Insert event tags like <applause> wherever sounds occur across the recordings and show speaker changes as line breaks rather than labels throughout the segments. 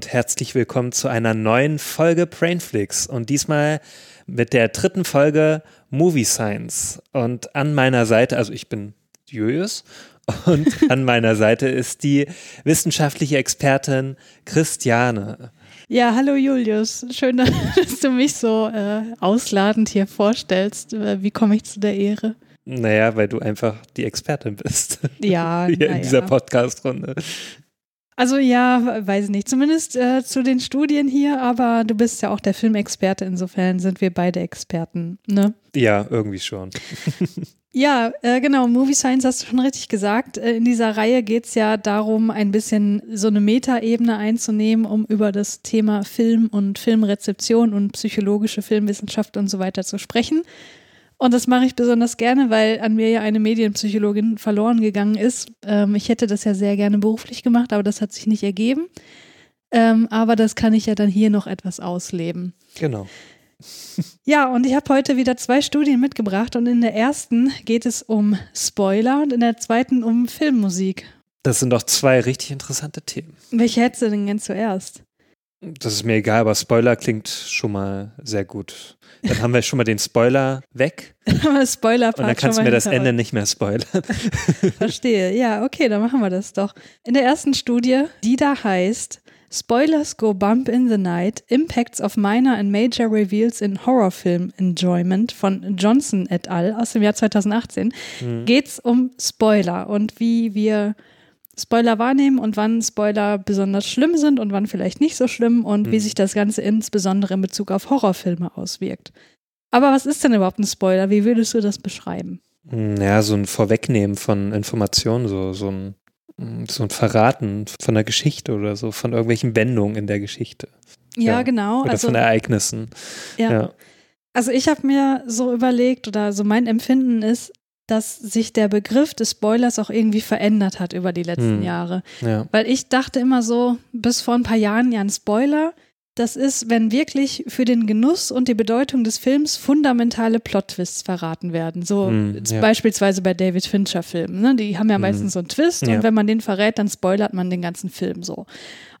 Und herzlich willkommen zu einer neuen Folge Brainflix und diesmal mit der dritten Folge Movie Science. Und an meiner Seite, also ich bin Julius und <laughs> an meiner Seite ist die wissenschaftliche Expertin Christiane.
Ja, hallo Julius. Schön, <laughs> dass du mich so äh, ausladend hier vorstellst. Äh, wie komme ich zu der Ehre?
Naja, weil du einfach die Expertin bist.
Ja, <laughs>
hier in
ja.
dieser Podcast-Runde.
Also ja, weiß ich nicht. Zumindest äh, zu den Studien hier, aber du bist ja auch der Filmexperte, insofern sind wir beide Experten, ne?
Ja, irgendwie schon. <laughs>
Ja, äh, genau, Movie Science hast du schon richtig gesagt. Äh, in dieser Reihe geht es ja darum, ein bisschen so eine Metaebene einzunehmen, um über das Thema Film und Filmrezeption und psychologische Filmwissenschaft und so weiter zu sprechen. Und das mache ich besonders gerne, weil an mir ja eine Medienpsychologin verloren gegangen ist. Ähm, ich hätte das ja sehr gerne beruflich gemacht, aber das hat sich nicht ergeben. Ähm, aber das kann ich ja dann hier noch etwas ausleben.
Genau.
Ja, und ich habe heute wieder zwei Studien mitgebracht und in der ersten geht es um Spoiler und in der zweiten um Filmmusik.
Das sind doch zwei richtig interessante Themen.
Welche hättest du denn gern zuerst?
Das ist mir egal, aber Spoiler klingt schon mal sehr gut. Dann haben wir schon mal den Spoiler weg. <laughs>
Spoiler
Und dann kannst du mir das Ende nicht mehr spoilern. <laughs>
Verstehe. Ja, okay, dann machen wir das doch. In der ersten Studie, die da heißt Spoilers go bump in the night, Impacts of minor and major reveals in Horrorfilm Enjoyment von Johnson et al. aus dem Jahr 2018,
Mhm.
geht es um Spoiler und wie wir Spoiler wahrnehmen und wann Spoiler besonders schlimm sind und wann vielleicht nicht so schlimm und wie
Mhm.
sich das Ganze insbesondere in Bezug auf Horrorfilme auswirkt. Aber was ist denn überhaupt ein Spoiler? Wie würdest du das beschreiben?
Ja, so ein Vorwegnehmen von Informationen, so, so, ein, so ein Verraten von der Geschichte oder so, von irgendwelchen Wendungen in der Geschichte.
Ja,
Ja,
genau.
Oder
also,
von Ereignissen.
ja.
Ja.
also ich habe mir so überlegt oder so mein Empfinden ist, dass sich der Begriff des Spoilers auch irgendwie verändert hat über die letzten
Hm.
Jahre.
ja.
Weil ich dachte immer so, bis vor ein paar Jahren, ja, ein Spoiler, das ist, wenn wirklich für den Genuss und die Bedeutung des Films fundamentale Plot-Twists verraten werden. So jetzt
ja.
beispielsweise bei David Fincher-Filmen. Ne? Die haben ja
Hm.
meistens so einen Twist
Ja.
und wenn man den verrät, dann spoilert man den ganzen Film so.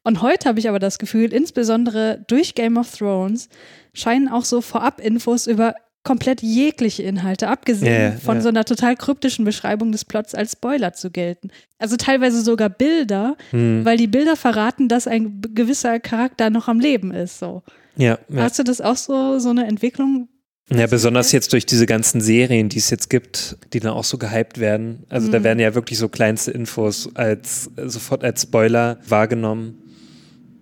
Und heute habe ich aber das Gefühl, insbesondere durch Game of Thrones scheinen auch so Vorab-Infos über komplett jegliche Inhalte, abgesehen
ja,
von
ja.
so einer total kryptischen Beschreibung des Plots als Spoiler zu gelten. Also teilweise sogar Bilder,
Hm.
weil die Bilder verraten, dass ein gewisser Charakter noch am Leben ist. So.
ja, ja.
Hast du das auch so, so eine Entwicklung?
Ja, besonders jetzt durch diese ganzen Serien, die es jetzt gibt, die dann auch so gehypt werden. Also da
Mhm.
werden ja wirklich so kleinste Infos als sofort als Spoiler wahrgenommen.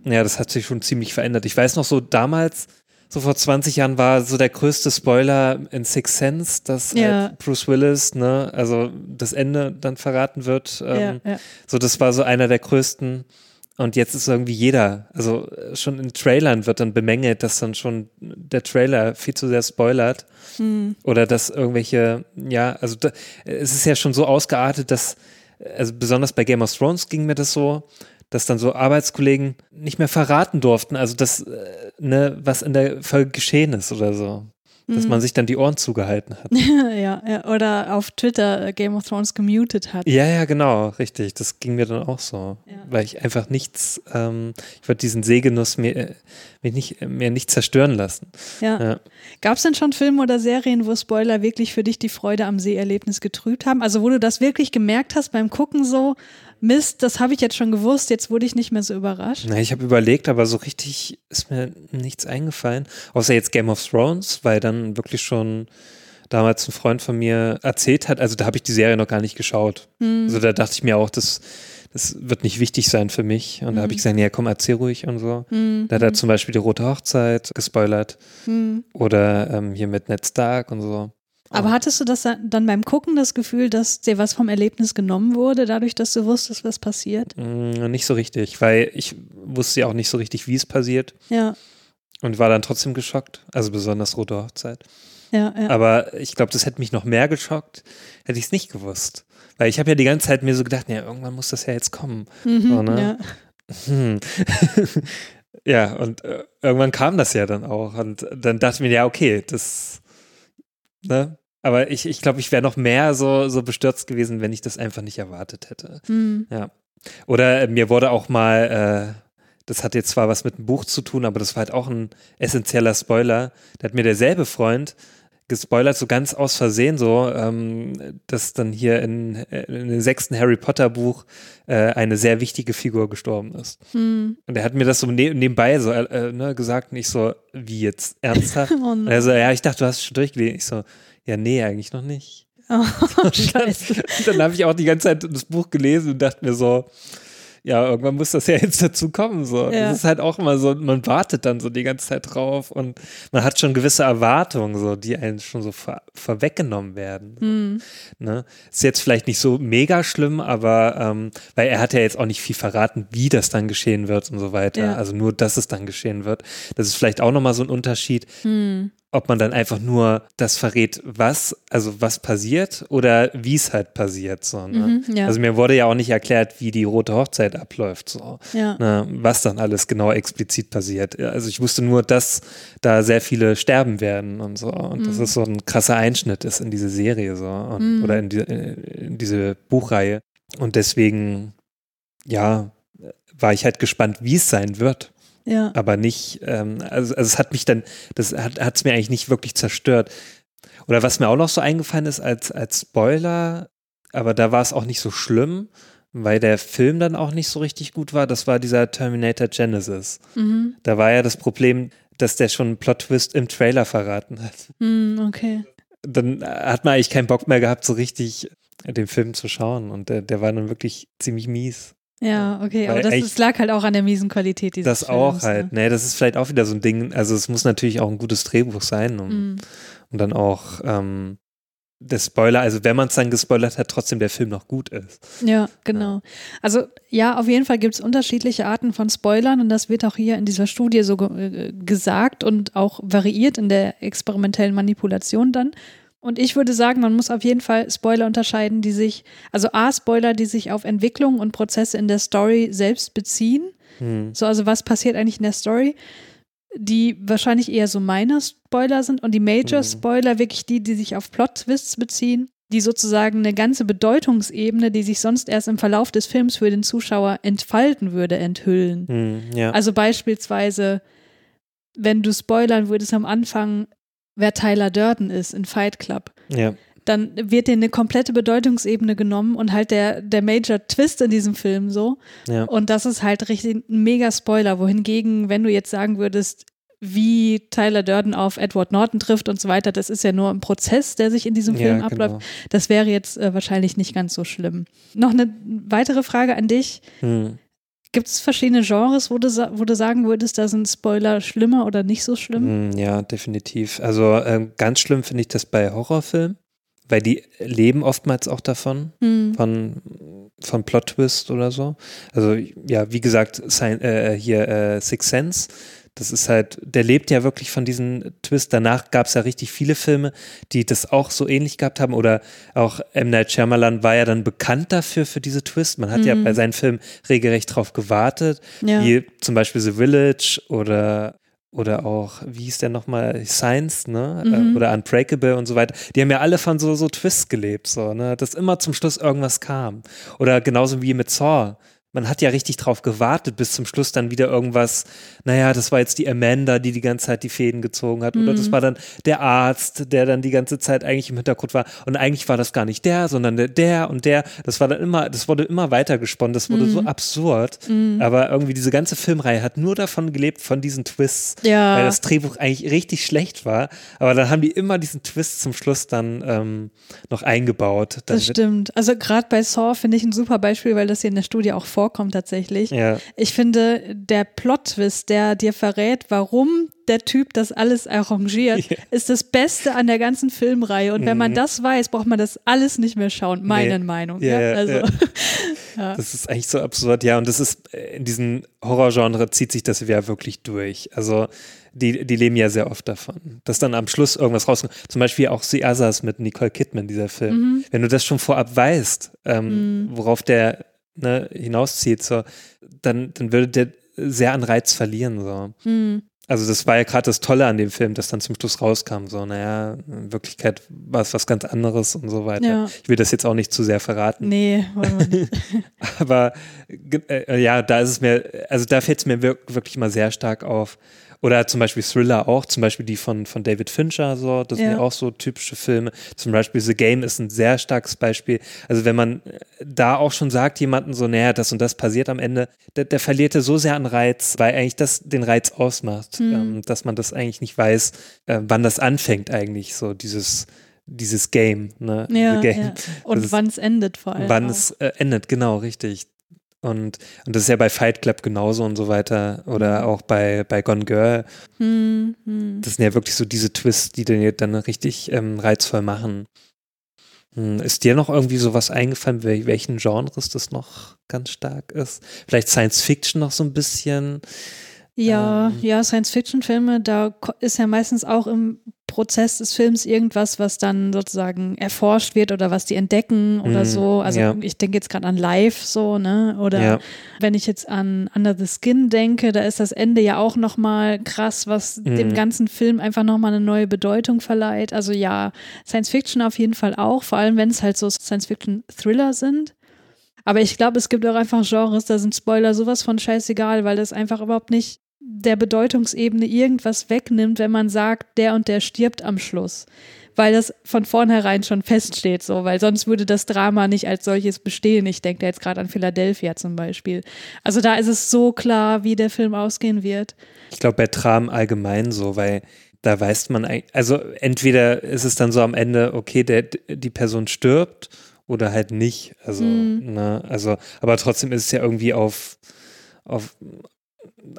Ja, das hat sich schon ziemlich verändert. Ich weiß noch so damals, so vor 20 Jahren war so der größte Spoiler in Six Sense, dass
Ja.
halt Bruce Willis, ne, also das Ende dann verraten wird. Ähm,
ja, ja.
So, das war so einer der größten. Und jetzt ist irgendwie jeder, also äh, schon in Trailern wird dann bemängelt, dass dann schon der Trailer viel zu sehr spoilert.
Hm.
Oder dass irgendwelche, ja, also da, es ist ja schon so ausgeartet, dass, also besonders bei Game of Thrones ging mir das so, dass dann so Arbeitskollegen nicht mehr verraten durften, also das, äh, ne, was in der Folge geschehen ist oder so. Dass
Mhm.
man sich dann die Ohren zugehalten hat. <laughs>
ja, ja. Oder auf Twitter Game of Thrones gemutet hat.
Ja, ja, genau, richtig. Das ging mir dann auch so.
Ja.
Weil ich einfach nichts, ähm, ich wollte diesen Sehgenuss mir, äh, mir, nicht, mir nicht zerstören lassen.
Ja.
Ja.
Gab es denn schon Filme oder Serien, wo Spoiler wirklich für dich die Freude am Seherlebnis getrübt haben? Also wo du das wirklich gemerkt hast beim Gucken so, Mist, das habe ich jetzt schon gewusst, jetzt wurde ich nicht mehr so überrascht.
Na, ich habe überlegt, aber so richtig ist mir nichts eingefallen. Außer jetzt Game of Thrones, weil dann wirklich schon damals ein Freund von mir erzählt hat, also da habe ich die Serie noch gar nicht geschaut.
Hm.
Also da dachte ich mir auch, das, das wird nicht wichtig sein für mich. Und da habe ich gesagt, ja komm, erzähl ruhig und so.
Hm.
Da hat er zum Beispiel die Rote Hochzeit gespoilert
Hm.
oder ähm, hier mit Ned Stark und so.
Aber hattest du das dann beim Gucken das Gefühl, dass dir was vom Erlebnis genommen wurde, dadurch, dass du wusstest, was passiert?
Mm, nicht so richtig, weil ich wusste ja auch nicht so richtig, wie es passiert.
Ja.
Und war dann trotzdem geschockt. Also besonders Rote Hochzeit.
Ja, ja.
Aber ich glaube, das hätte mich noch mehr geschockt, hätte ich es nicht gewusst. Weil ich habe ja die ganze Zeit mir so gedacht, ja, irgendwann muss das ja jetzt kommen.
mhm,
so, ne?
ja.
Hm. <laughs> ja, und äh, irgendwann kam das ja dann auch. Und dann dachte ich mir, ja, okay, das, ne? Aber ich, ich glaube, ich wäre noch mehr so, so bestürzt gewesen, wenn ich das einfach nicht erwartet hätte.
Mhm.
Ja. Oder äh, mir wurde auch mal, äh, das hat jetzt zwar was mit dem Buch zu tun, aber das war halt auch ein essentieller Spoiler. Da hat mir derselbe Freund gespoilert, so ganz aus Versehen, so, ähm, dass dann hier in, äh, in dem sechsten Harry Potter Buch äh, eine sehr wichtige Figur gestorben ist.
Mhm.
Und er hat mir das so ne nebenbei so äh, ne, gesagt, nicht so, wie jetzt, ernsthaft? <laughs>
Oh
Und er so, ja, ich dachte, du hast es schon durchgelesen. Ich so, ja, nee, eigentlich noch nicht.
Oh, <laughs>
Und dann, <laughs> dann habe ich auch die ganze Zeit das Buch gelesen und dachte mir so, ja, irgendwann muss das ja <laughs> jetzt dazu kommen. So.
Ja.
Das ist halt auch immer so, man wartet dann so die ganze Zeit drauf und man hat schon gewisse Erwartungen, so, die einem schon so vor, vorweggenommen werden.
Mhm.
Ne? Ist jetzt vielleicht nicht so mega schlimm, aber ähm, weil er hat ja jetzt auch nicht viel verraten, wie das dann geschehen wird und so weiter.
Ja.
Also nur, dass es dann geschehen wird. Das ist vielleicht auch nochmal so ein Unterschied
Mhm.
Ob man dann einfach nur das verrät, was, also was passiert oder wie es halt passiert. So, ne?
Mhm, ja.
Also mir wurde ja auch nicht erklärt, wie die rote Hochzeit abläuft, so,
Ja.
ne? was dann alles genau explizit passiert. Also ich wusste nur, dass da sehr viele sterben werden und so und dass
Mhm.
es so ein krasser Einschnitt ist in diese Serie so und,
Mhm.
oder in, die, in diese Buchreihe. Und deswegen, ja, war ich halt gespannt, wie es sein wird
Ja.
aber nicht, ähm, also, also es hat mich dann, das hat es mir eigentlich nicht wirklich zerstört. Oder was mir auch noch so eingefallen ist als, als Spoiler, aber da war es auch nicht so schlimm, weil der Film dann auch nicht so richtig gut war, das war dieser Terminator Genesis.
Mhm.
Da war ja das Problem, dass der schon einen Plot-Twist im Trailer verraten hat.
Mhm, okay.
Dann hat man eigentlich keinen Bock mehr gehabt, so richtig den Film zu schauen und der, der war dann wirklich ziemlich mies.
Ja, okay. Aber
Weil
das,
eigentlich-
das lag halt auch an der miesen Qualität dieses
Das auch
Films,
halt.
Ne?
Nee, das ist vielleicht auch wieder so ein Ding. Also es muss natürlich auch ein gutes Drehbuch sein, um,
Mhm.
um dann auch ähm, der Spoiler, also wenn man es dann gespoilert hat, trotzdem der Film noch gut ist.
Ja, genau. Also ja, auf jeden Fall gibt es unterschiedliche Arten von Spoilern und das wird auch hier in dieser Studie so ge äh, gesagt und auch variiert in der experimentellen Manipulation dann. Und ich würde sagen, man muss auf jeden Fall Spoiler unterscheiden, die sich, also A, Spoiler, die sich auf Entwicklung und Prozesse in der Story selbst beziehen.
Hm.
So, also was passiert eigentlich in der Story? Die wahrscheinlich eher so minor Spoiler sind und die Major
Mhm.
Spoiler wirklich die, die sich auf Plot-Twists beziehen, die sozusagen eine ganze Bedeutungsebene, die sich sonst erst im Verlauf des Films für den Zuschauer entfalten würde, enthüllen.
Hm, ja.
Also beispielsweise, wenn du spoilern würdest am Anfang, wer Tyler Durden ist in Fight Club,
ja.
dann wird dir eine komplette Bedeutungsebene genommen und halt der, der Major Twist in diesem Film so.
Ja.
Und das ist halt richtig ein mega Spoiler. Wohingegen, wenn du jetzt sagen würdest, wie Tyler Durden auf Edward Norton trifft und so weiter, das ist ja nur ein Prozess, der sich in diesem Film
ja,
abläuft.
genau.
Das wäre jetzt äh, wahrscheinlich nicht ganz so schlimm. Noch eine weitere Frage an dich.
Hm.
Gibt es verschiedene Genres, wo du, wo du sagen würdest, da sind Spoiler schlimmer oder nicht so schlimm?
Hm, ja, definitiv. Also ähm, ganz schlimm finde ich das bei Horrorfilmen, weil die leben oftmals auch davon.
Hm.
von, von Plot-Twist oder so. Also ja, wie gesagt, Sci- äh, hier äh, Six Sense, das ist halt, der lebt ja wirklich von diesen Twist. Danach gab es ja richtig viele Filme, die das auch so ähnlich gehabt haben. Oder auch M. Night Shyamalan war ja dann bekannt dafür, für diese Twist. Man hat ja
Mhm.
bei seinen Filmen regelrecht drauf gewartet.
Ja.
Wie zum Beispiel The Village oder oder auch, wie hieß der nochmal, Science, ne?
Mhm.
Äh, Oder Unbreakable und so weiter. Die haben ja alle von so, so Twists gelebt, so, ne? Dass immer zum Schluss irgendwas kam. Oder genauso wie mit Saw. Man hat ja richtig drauf gewartet, bis zum Schluss dann wieder irgendwas, naja, das war jetzt die Amanda, die die ganze Zeit die Fäden gezogen hat. Oder das
Mhm.
war dann der Arzt, der dann die ganze Zeit eigentlich im Hintergrund war. Und eigentlich war das gar nicht der, sondern der, der und der. Das war dann immer, das wurde immer weiter gesponnen. Das wurde so absurd.
Mhm.
Aber irgendwie diese ganze Filmreihe hat nur davon gelebt, von diesen Twists.
Ja.
Weil das Drehbuch eigentlich richtig schlecht war. Aber dann haben die immer diesen Twist zum Schluss dann ähm, noch eingebaut. Dann
Das stimmt. Also gerade bei Saw finde ich ein super Beispiel, weil das hier in der Studie auch vorkommt. Vorkommt tatsächlich.
Ja.
Ich finde, der Plot-Twist, der dir verrät, warum der Typ das alles arrangiert,
Ja.
ist das Beste an der ganzen Filmreihe. Und wenn man
Mhm.
das weiß, braucht man das alles nicht mehr schauen, meine
Nee.
Meinung.
Ja,
Ja, also, <laughs>
ja. Das ist eigentlich so absurd, ja. Und das ist, äh, in diesem Horrorgenre zieht sich das ja wirklich durch. Also, die, die leben ja sehr oft davon, dass dann am Schluss irgendwas rauskommt. Zum Beispiel auch The Others mit Nicole Kidman, dieser Film.
Mhm.
Wenn du das schon vorab weißt, ähm, worauf der ne, hinauszieht, so, dann, dann würde der sehr an Reiz verlieren. So.
hm,
Also das war ja gerade das Tolle an dem Film, dass dann zum Schluss rauskam, so, naja, in Wirklichkeit war es was ganz anderes und so weiter.
Ja.
Ich will das jetzt auch nicht zu sehr verraten.
nee, wollen wir nicht. <laughs>
Aber ge- äh, ja, da ist es mir, also da fällt es mir wir wirklich mal sehr stark auf. Oder zum Beispiel Thriller auch, zum Beispiel die von, von David Fincher, so, das sind
Ja.
ja auch so typische Filme. Zum Beispiel The Game ist ein sehr starkes Beispiel. Also wenn man äh, da auch schon sagt, jemanden so, naja, das und das passiert am Ende, der, der verliert er so sehr an Reiz, weil eigentlich das den Reiz ausmacht,
Mhm.
ähm, dass man das eigentlich nicht weiß, äh, wann das anfängt eigentlich, so dieses, dieses Game, ne?
Ja,
Game.
ja. <laughs> Und wann es endet vor allem.
Wann es äh, endet, genau, richtig. Und, und das ist ja bei Fight Club genauso und so weiter. Oder auch bei, bei Gone Girl.
Hm, hm.
Das sind ja wirklich so diese Twists, die den dann richtig ähm, reizvoll machen. Hm, ist dir noch irgendwie sowas eingefallen, wel welchen Genres das noch ganz stark ist? Vielleicht Science Fiction noch so ein bisschen.
Ja,
Ähm.
ja, Science-Fiction-Filme, da ist ja meistens auch im Prozess des Films irgendwas, was dann sozusagen erforscht wird oder was die entdecken oder
Mhm,
so. Also
ja.
ich denke jetzt gerade an Live so, ne? Oder
Ja.
wenn ich jetzt an Under the Skin denke, da ist das Ende ja auch nochmal krass, was dem
Mhm.
ganzen Film einfach nochmal eine neue Bedeutung verleiht. Also ja, Science-Fiction auf jeden Fall auch, vor allem wenn es halt so Science-Fiction-Thriller sind. Aber ich glaube, es gibt auch einfach Genres, da sind Spoiler sowas von scheißegal, weil das einfach überhaupt nicht der Bedeutungsebene irgendwas wegnimmt, wenn man sagt, der und der stirbt am Schluss. Weil das von vornherein schon feststeht, so, weil sonst würde das Drama nicht als solches bestehen. Ich denke da jetzt gerade an Philadelphia zum Beispiel. Also da ist es so klar, wie der Film ausgehen wird.
Ich glaube, bei Tram allgemein so, weil da weiß man also entweder ist es dann so am Ende, okay, der, die Person stirbt oder halt nicht. Also,
Mhm.
ne, also, aber trotzdem ist es ja irgendwie auf, auf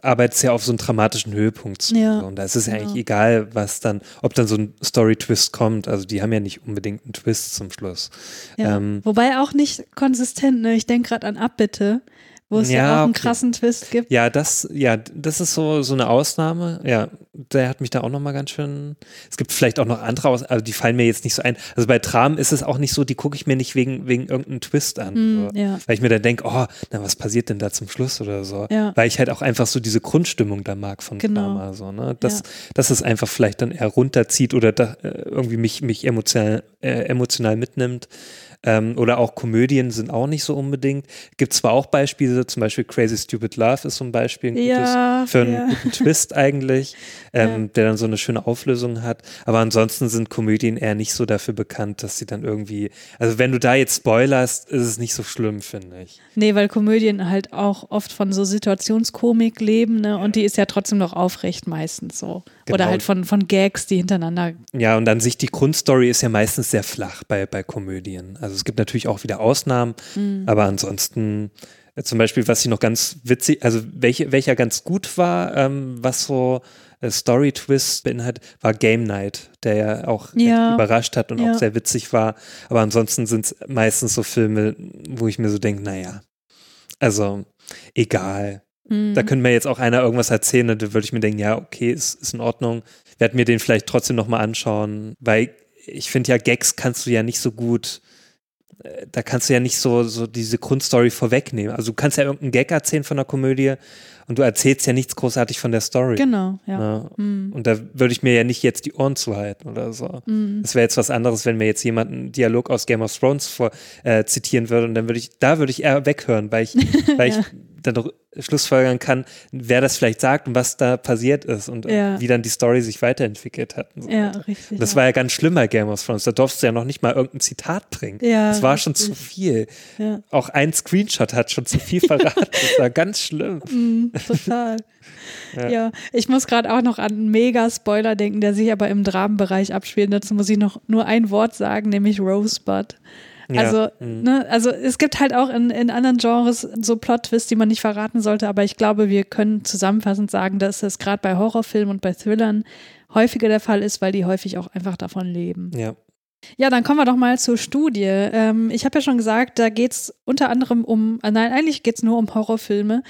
arbeitet es ja auf so einen dramatischen Höhepunkt zu.
Ja.
Und da ist es ja
genau.
eigentlich egal, was dann, ob dann so ein Story-Twist kommt. Also die haben ja nicht unbedingt einen Twist zum Schluss.
Ja.
Ähm,
Wobei auch nicht konsistent, ne? Ich denke gerade an Abbitte, wo es ja,
Ja,
auch einen
okay.
krassen Twist gibt.
Ja, das, ja, das ist so, so eine Ausnahme. Ja, der hat mich da auch nochmal ganz schön. Es gibt vielleicht auch noch andere Aus, also die fallen mir jetzt nicht so ein. Also bei Tram ist es auch nicht so, die gucke ich mir nicht wegen, wegen irgendeinem Twist an.
Hm,
so.
ja.
Weil ich mir dann denke, oh, na, was passiert denn da zum Schluss oder so?
Ja.
Weil ich halt auch einfach so diese Grundstimmung da mag von
Genau.
Drama. So, ne? Dass,
Ja.
dass es einfach vielleicht dann eher runterzieht oder da, äh, irgendwie mich, mich emotional, äh, emotional mitnimmt. Ähm, oder auch Komödien sind auch nicht so unbedingt. Gibt zwar auch Beispiele, zum Beispiel Crazy Stupid Love ist so ein Beispiel, ein gutes,
Ja,
für einen
ja.
guten Twist eigentlich, <laughs> ähm, der dann so eine schöne Auflösung hat. Aber ansonsten sind Komödien eher nicht so dafür bekannt, dass sie dann irgendwie, also wenn du da jetzt spoilerst, ist es nicht so schlimm, finde ich.
Nee, weil Komödien halt auch oft von so Situationskomik leben, ne? Und die ist ja trotzdem noch aufrecht meistens so. Oder
Genau.
halt von, von Gags, die hintereinander.
Ja, und an sich die Grundstory ist ja meistens sehr flach bei, bei Komödien. Also es gibt natürlich auch wieder Ausnahmen,
Mhm.
aber ansonsten äh, zum Beispiel, was ich noch ganz witzig, also welche, welcher ganz gut war, ähm, was so äh, Story-Twist beinhaltet, war Game Night, der ja auch
Ja.
überrascht hat und
Ja.
auch sehr witzig war. Aber ansonsten sind es meistens so Filme, wo ich mir so denke, naja, also egal.
Mhm.
Da könnte mir jetzt auch einer irgendwas erzählen und da würde ich mir denken, ja, okay, ist, ist in Ordnung. Werde mir den vielleicht trotzdem nochmal anschauen, weil ich finde ja, Gags kannst du ja nicht so gut, äh, da kannst du ja nicht so, so diese Grundstory vorwegnehmen. Also du kannst ja irgendeinen Gag erzählen von der Komödie und du erzählst ja nichts großartig von der Story.
Genau, ja.
Ne?
Mhm.
Und da würde ich mir ja nicht jetzt die Ohren zuhalten oder so.
Mhm.
Das wäre jetzt was anderes, wenn mir jetzt jemand einen Dialog aus Game of Thrones vor, äh, zitieren würde und dann würde ich, da würde ich eher weghören, weil ich, <laughs> weil
Ja.
ich dann doch schlussfolgern kann, wer das vielleicht sagt und was da passiert ist und äh,
Ja.
wie dann die Story sich weiterentwickelt hat. Und so
Ja,
weiter.
richtig.
Das
ja.
war ja ganz schlimm bei Game of Thrones. Da durfst du ja noch nicht mal irgendein Zitat bringen.
Ja,
das war schon
richtig.
zu viel.
ja.
Auch ein Screenshot hat schon zu viel verraten. Das war ganz schlimm. <laughs>
Mhm, total.
Ja.
ja. ich muss gerade auch noch an einen Mega-Spoiler denken, der sich aber im Dramenbereich abspielt. Dazu muss ich noch nur ein Wort sagen, nämlich Rosebud.
Ja.
Also,
Mhm.
ne, also es gibt halt auch in, in anderen Genres so Plot-Twists, die man nicht verraten sollte, aber ich glaube, wir können zusammenfassend sagen, dass das gerade bei Horrorfilmen und bei Thrillern häufiger der Fall ist, weil die häufig auch einfach davon leben.
Ja.
Ja, dann kommen wir doch mal zur Studie. Ähm, ich habe ja schon gesagt, da geht es unter anderem um, äh, nein, eigentlich geht es nur um Horrorfilme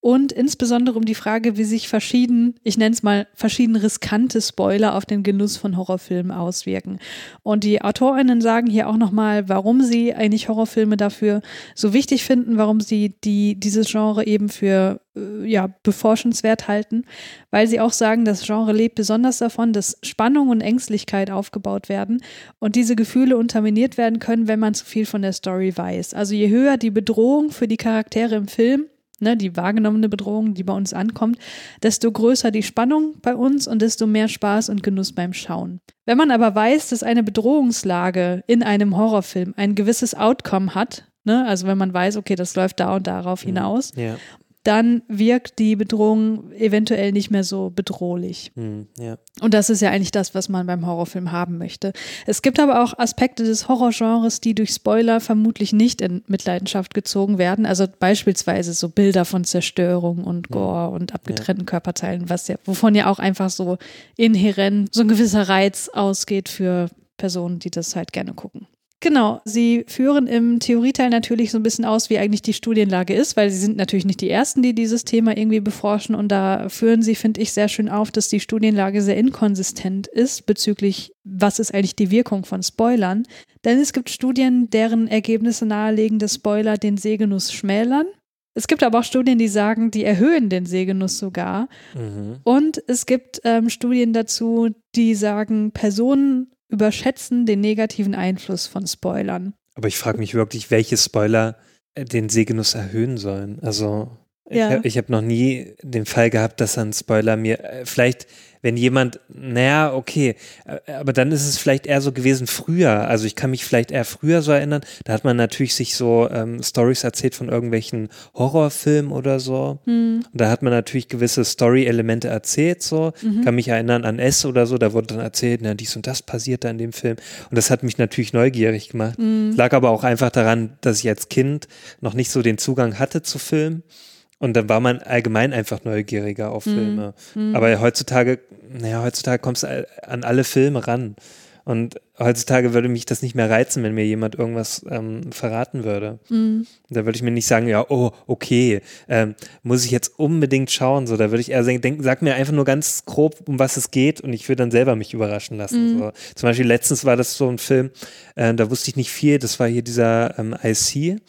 und insbesondere um die Frage, wie sich verschieden, ich nenne es mal, verschieden riskante Spoiler auf den Genuss von Horrorfilmen auswirken. Und die AutorInnen sagen hier auch nochmal, warum sie eigentlich Horrorfilme dafür so wichtig finden, warum sie die, dieses Genre eben für ja, beforschenswert halten, weil sie auch sagen, das Genre lebt besonders davon, dass Spannung und Ängstlichkeit aufgebaut werden und diese Gefühle unterminiert werden können, wenn man zu viel von der Story weiß. Also je höher die Bedrohung für die Charaktere im Film, ne, die wahrgenommene Bedrohung, die bei uns ankommt, desto größer die Spannung bei uns und desto mehr Spaß und Genuss beim Schauen. Wenn man aber weiß, dass eine Bedrohungslage in einem Horrorfilm ein gewisses Outcome hat, ne, also wenn man weiß, okay, das läuft da und darauf hinaus,
Ja.
Dann wirkt die Bedrohung eventuell nicht mehr so bedrohlich.
Mhm. Ja.
Und das ist ja eigentlich das, was man beim Horrorfilm haben möchte. Es gibt aber auch Aspekte des Horrorgenres, die durch Spoiler vermutlich nicht in Mitleidenschaft gezogen werden. Also beispielsweise so Bilder von Zerstörung und Gore und abgetrennten Körperteilen, was ja, wovon ja auch einfach so inhärent so ein gewisser Reiz ausgeht für Personen, die das halt gerne gucken. Genau, sie führen im Theorieteil natürlich so ein bisschen aus, wie eigentlich die Studienlage ist, weil sie sind natürlich nicht die Ersten, die dieses Thema irgendwie beforschen und da führen sie, finde ich, sehr schön auf, dass die Studienlage sehr inkonsistent ist bezüglich, was ist eigentlich die Wirkung von Spoilern. Denn es gibt Studien, deren Ergebnisse nahelegen, dass Spoiler den Sehgenuss schmälern. Es gibt aber auch Studien, die sagen, die erhöhen den Sehgenuss sogar.
Mhm.
Und es gibt ähm, Studien dazu, die sagen, Personen überschätzen den negativen Einfluss von Spoilern.
Aber ich frage mich wirklich, welche Spoiler äh, den Sehgenuss erhöhen sollen. Also ich
Ja.
habe hab noch nie den Fall gehabt, dass ein Spoiler mir äh, vielleicht, wenn jemand, naja, okay, äh, aber dann ist es vielleicht eher so gewesen früher. Also ich kann mich vielleicht eher früher so erinnern. Da hat man natürlich sich so ähm, Stories erzählt von irgendwelchen Horrorfilmen oder so.
Hm,
Und da hat man natürlich gewisse Story-Elemente erzählt, so.
Mhm.
Kann mich erinnern an S oder so, da wurde dann erzählt, na, dies und das passiert da in dem Film. Und das hat mich natürlich neugierig gemacht.
Mhm.
Lag aber auch einfach daran, dass ich als Kind noch nicht so den Zugang hatte zu Filmen. Und dann war man allgemein einfach neugieriger auf Filme. Aber heutzutage, naja, heutzutage kommst du an alle Filme ran. Und heutzutage würde mich das nicht mehr reizen, wenn mir jemand irgendwas ähm, verraten würde.
Mhm.
Da würde ich mir nicht sagen, ja, oh, okay, ähm, muss ich jetzt unbedingt schauen. So, da würde ich eher sagen, denk, sag mir einfach nur ganz grob, um was es geht und ich würde dann selber mich überraschen lassen. So. Zum Beispiel letztens war das so ein Film, äh, da wusste ich nicht viel, das war hier dieser ähm, IC,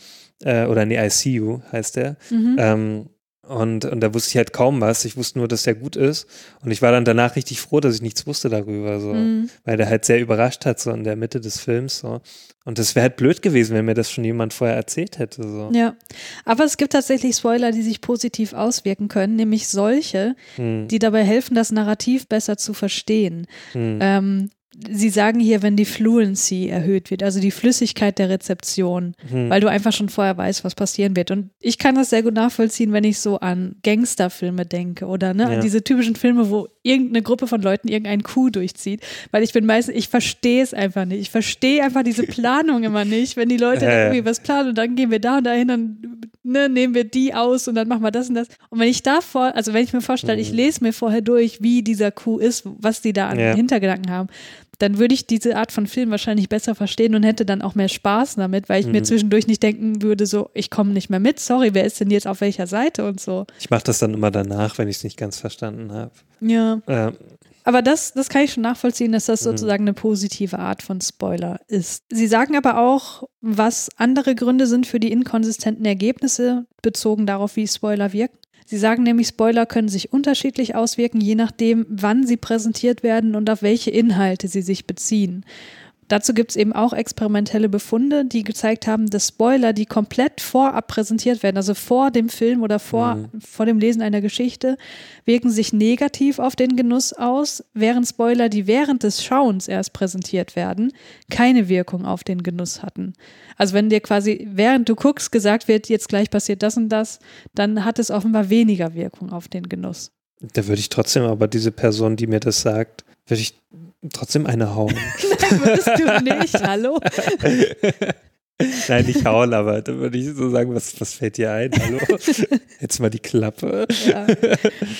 äh, oder nee, ICU heißt der. Ähm, und, und da wusste ich halt kaum was. Ich wusste nur, dass der gut ist. Und ich war dann danach richtig froh, dass ich nichts wusste darüber, so.
Mhm.
Weil der halt sehr überrascht hat, so in der Mitte des Films, so. Und das wäre halt blöd gewesen, wenn mir das schon jemand vorher erzählt hätte, so.
Ja, aber es gibt tatsächlich Spoiler, die sich positiv auswirken können, nämlich solche,
Hm,
die dabei helfen, das Narrativ besser zu verstehen.
hm,
Ähm, Sie sagen hier, wenn die Fluency erhöht wird, also die Flüssigkeit der Rezeption,
hm.
weil du einfach schon vorher weißt, was passieren wird. Und ich kann das sehr gut nachvollziehen, wenn ich so an Gangsterfilme denke oder ne,
Ja.
an diese typischen Filme, wo irgendeine Gruppe von Leuten irgendeinen Coup durchzieht. Weil ich bin meistens, ich verstehe es einfach nicht. Ich verstehe einfach diese <laughs> Planung immer nicht, wenn die Leute
ja.
irgendwie was planen und dann gehen wir da und dahin, dann ne, nehmen wir die aus und dann machen wir das und das. Und wenn ich davor, also wenn ich mir vorstelle, ich lese mir vorher durch, wie dieser Coup ist, was die da an
Mhm. Ja.
Hintergedanken haben, dann würde ich diese Art von Film wahrscheinlich besser verstehen und hätte dann auch mehr Spaß damit, weil ich
Mhm.
mir zwischendurch nicht denken würde, so, ich komme nicht mehr mit, sorry, wer ist denn jetzt auf welcher Seite und so.
Ich mache das dann immer danach, wenn ich es nicht ganz verstanden habe.
Ja.
Ähm,
Aber das, das kann ich schon nachvollziehen, dass
Mhm.
das sozusagen eine positive Art von Spoiler ist. Sie sagen aber auch, was andere Gründe sind für die inkonsistenten Ergebnisse, bezogen darauf, wie Spoiler wirken. Sie sagen nämlich, Spoiler können sich unterschiedlich auswirken, je nachdem, wann sie präsentiert werden und auf welche Inhalte sie sich beziehen. Dazu gibt es eben auch experimentelle Befunde, die gezeigt haben, dass Spoiler, die komplett vorab präsentiert werden, also vor dem Film oder vor, vor dem Lesen einer Geschichte, wirken sich negativ auf den Genuss aus, während Spoiler, die während des Schauens erst präsentiert werden, keine Wirkung auf den Genuss hatten. Also wenn dir quasi, während du guckst, gesagt wird, jetzt gleich passiert das und das, dann hat es offenbar weniger Wirkung auf den Genuss.
Da würde ich trotzdem aber diese Person, die mir das sagt, würde ich trotzdem eine hauen. <laughs>
Würdest du nicht, hallo? <laughs>
Nein, nicht hauen, aber da würde ich so sagen, was, was fällt dir ein? Hallo? <laughs> Jetzt mal die Klappe.
Ja.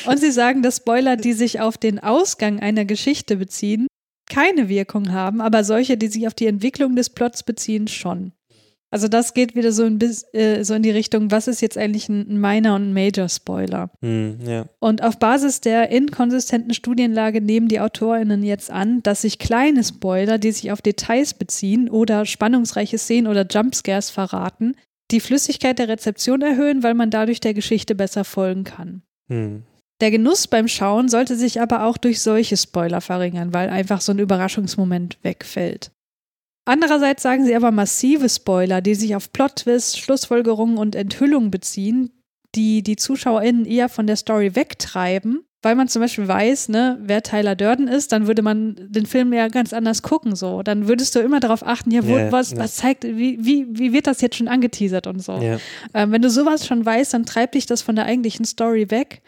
Und sie sagen, dass Spoiler, die sich auf den Ausgang einer Geschichte beziehen, keine Wirkung haben, aber solche, die sich auf die Entwicklung des Plots beziehen, schon. Also das geht wieder so, ein bisschen, äh, so in die Richtung, was ist jetzt eigentlich ein Minor und ein Major Spoiler?
Hm, ja.
Und auf Basis der inkonsistenten Studienlage nehmen die AutorInnen jetzt an, dass sich kleine Spoiler, die sich auf Details beziehen oder spannungsreiche Szenen oder Jumpscares verraten, die Flüssigkeit der Rezeption erhöhen, weil man dadurch der Geschichte besser folgen kann.
Hm.
Der Genuss beim Schauen sollte sich aber auch durch solche Spoiler verringern, weil einfach so ein Überraschungsmoment wegfällt. Andererseits sagen sie aber massive Spoiler, die sich auf Plot-Twists, Schlussfolgerungen und Enthüllungen beziehen, die die ZuschauerInnen eher von der Story wegtreiben, weil man zum Beispiel weiß, ne, wer Tyler Durden ist, dann würde man den Film ja ganz anders gucken, so. Dann würdest du immer darauf achten, ja, wo,
Ja,
was,
ja.
was zeigt, wie, wie, wie wird das jetzt schon angeteasert und so.
Ja.
Ähm, wenn du sowas schon weißt, dann treibt dich das von der eigentlichen Story weg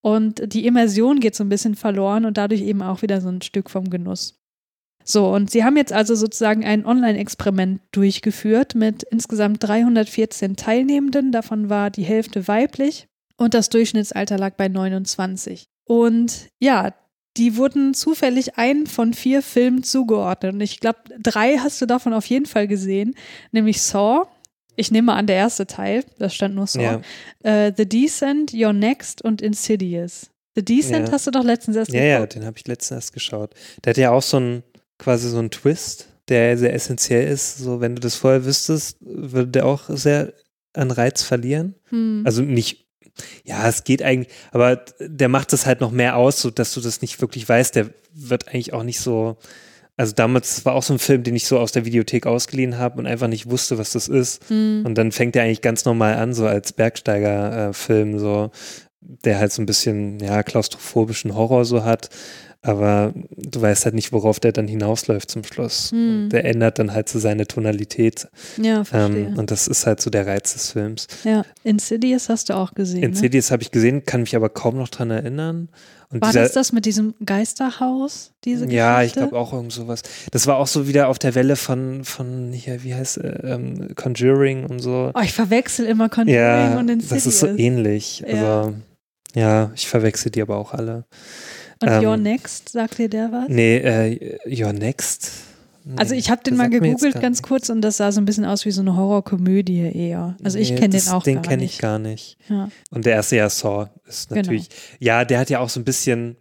und die Immersion geht so ein bisschen verloren und dadurch eben auch wieder so ein Stück vom Genuss. So, und sie haben jetzt also sozusagen ein Online-Experiment durchgeführt mit insgesamt 314 Teilnehmenden. Davon war die Hälfte weiblich und das Durchschnittsalter lag bei 29. Und ja, die wurden zufällig einen von vier Filmen zugeordnet. Und ich glaube, drei hast du davon auf jeden Fall gesehen, nämlich Saw. Ich nehme an, der erste Teil, das stand nur Saw.
Ja.
Äh, The Descent, Your Next und Insidious. The Descent
Ja.
hast du doch letztens erst
Ja, ja,
geguckt.
den habe ich letztens erst geschaut. Der hat ja auch so ein, quasi so einen Twist, der sehr essentiell ist. So, wenn du das vorher wüsstest, würde der auch sehr an Reiz verlieren.
Hm.
Also nicht, ja, es geht eigentlich, aber der macht das halt noch mehr aus, so dass du das nicht wirklich weißt. Der wird eigentlich auch nicht so, also damals war auch so ein Film, den ich so aus der Videothek ausgeliehen habe und einfach nicht wusste, was das ist.
Hm.
Und dann fängt er eigentlich ganz normal an, so als Bergsteiger-Film, so, der halt so ein bisschen, ja, klaustrophobischen Horror so hat. Aber du weißt halt nicht, worauf der dann hinausläuft zum Schluss.
Hm.
Der ändert dann halt so seine Tonalität.
Ja, verstehe.
Ähm, und das ist halt so der Reiz des Films.
ja, Insidious hast du auch gesehen. Ne?
Insidious habe ich gesehen, kann mich aber kaum noch dran erinnern. Und
War
dieser,
das das mit diesem Geisterhaus? Diese
ja, ich
Geschichte?
glaube auch irgend sowas. Das war auch so wieder auf der Welle von, von hier, wie heißt äh, ähm, Conjuring und so.
Oh, ich verwechsel immer Conjuring
Ja,
und Insidious.
das ist so ähnlich.
Ja.
Also, ja, ich verwechsel die aber auch alle.
Und
ähm,
Your Next, sagt dir der was?
Nee, äh, Your Next. Nee,
Also ich habe den mal gegoogelt ganz
nichts.
kurz und das sah so ein bisschen aus wie so eine Horrorkomödie eher. Also ich
Nee,
kenne den auch
Den
gar
kenne
nicht.
ich gar nicht.
Ja.
Und der erste Jahr Saw ist
Genau.
natürlich, ja, der hat ja auch so ein bisschen,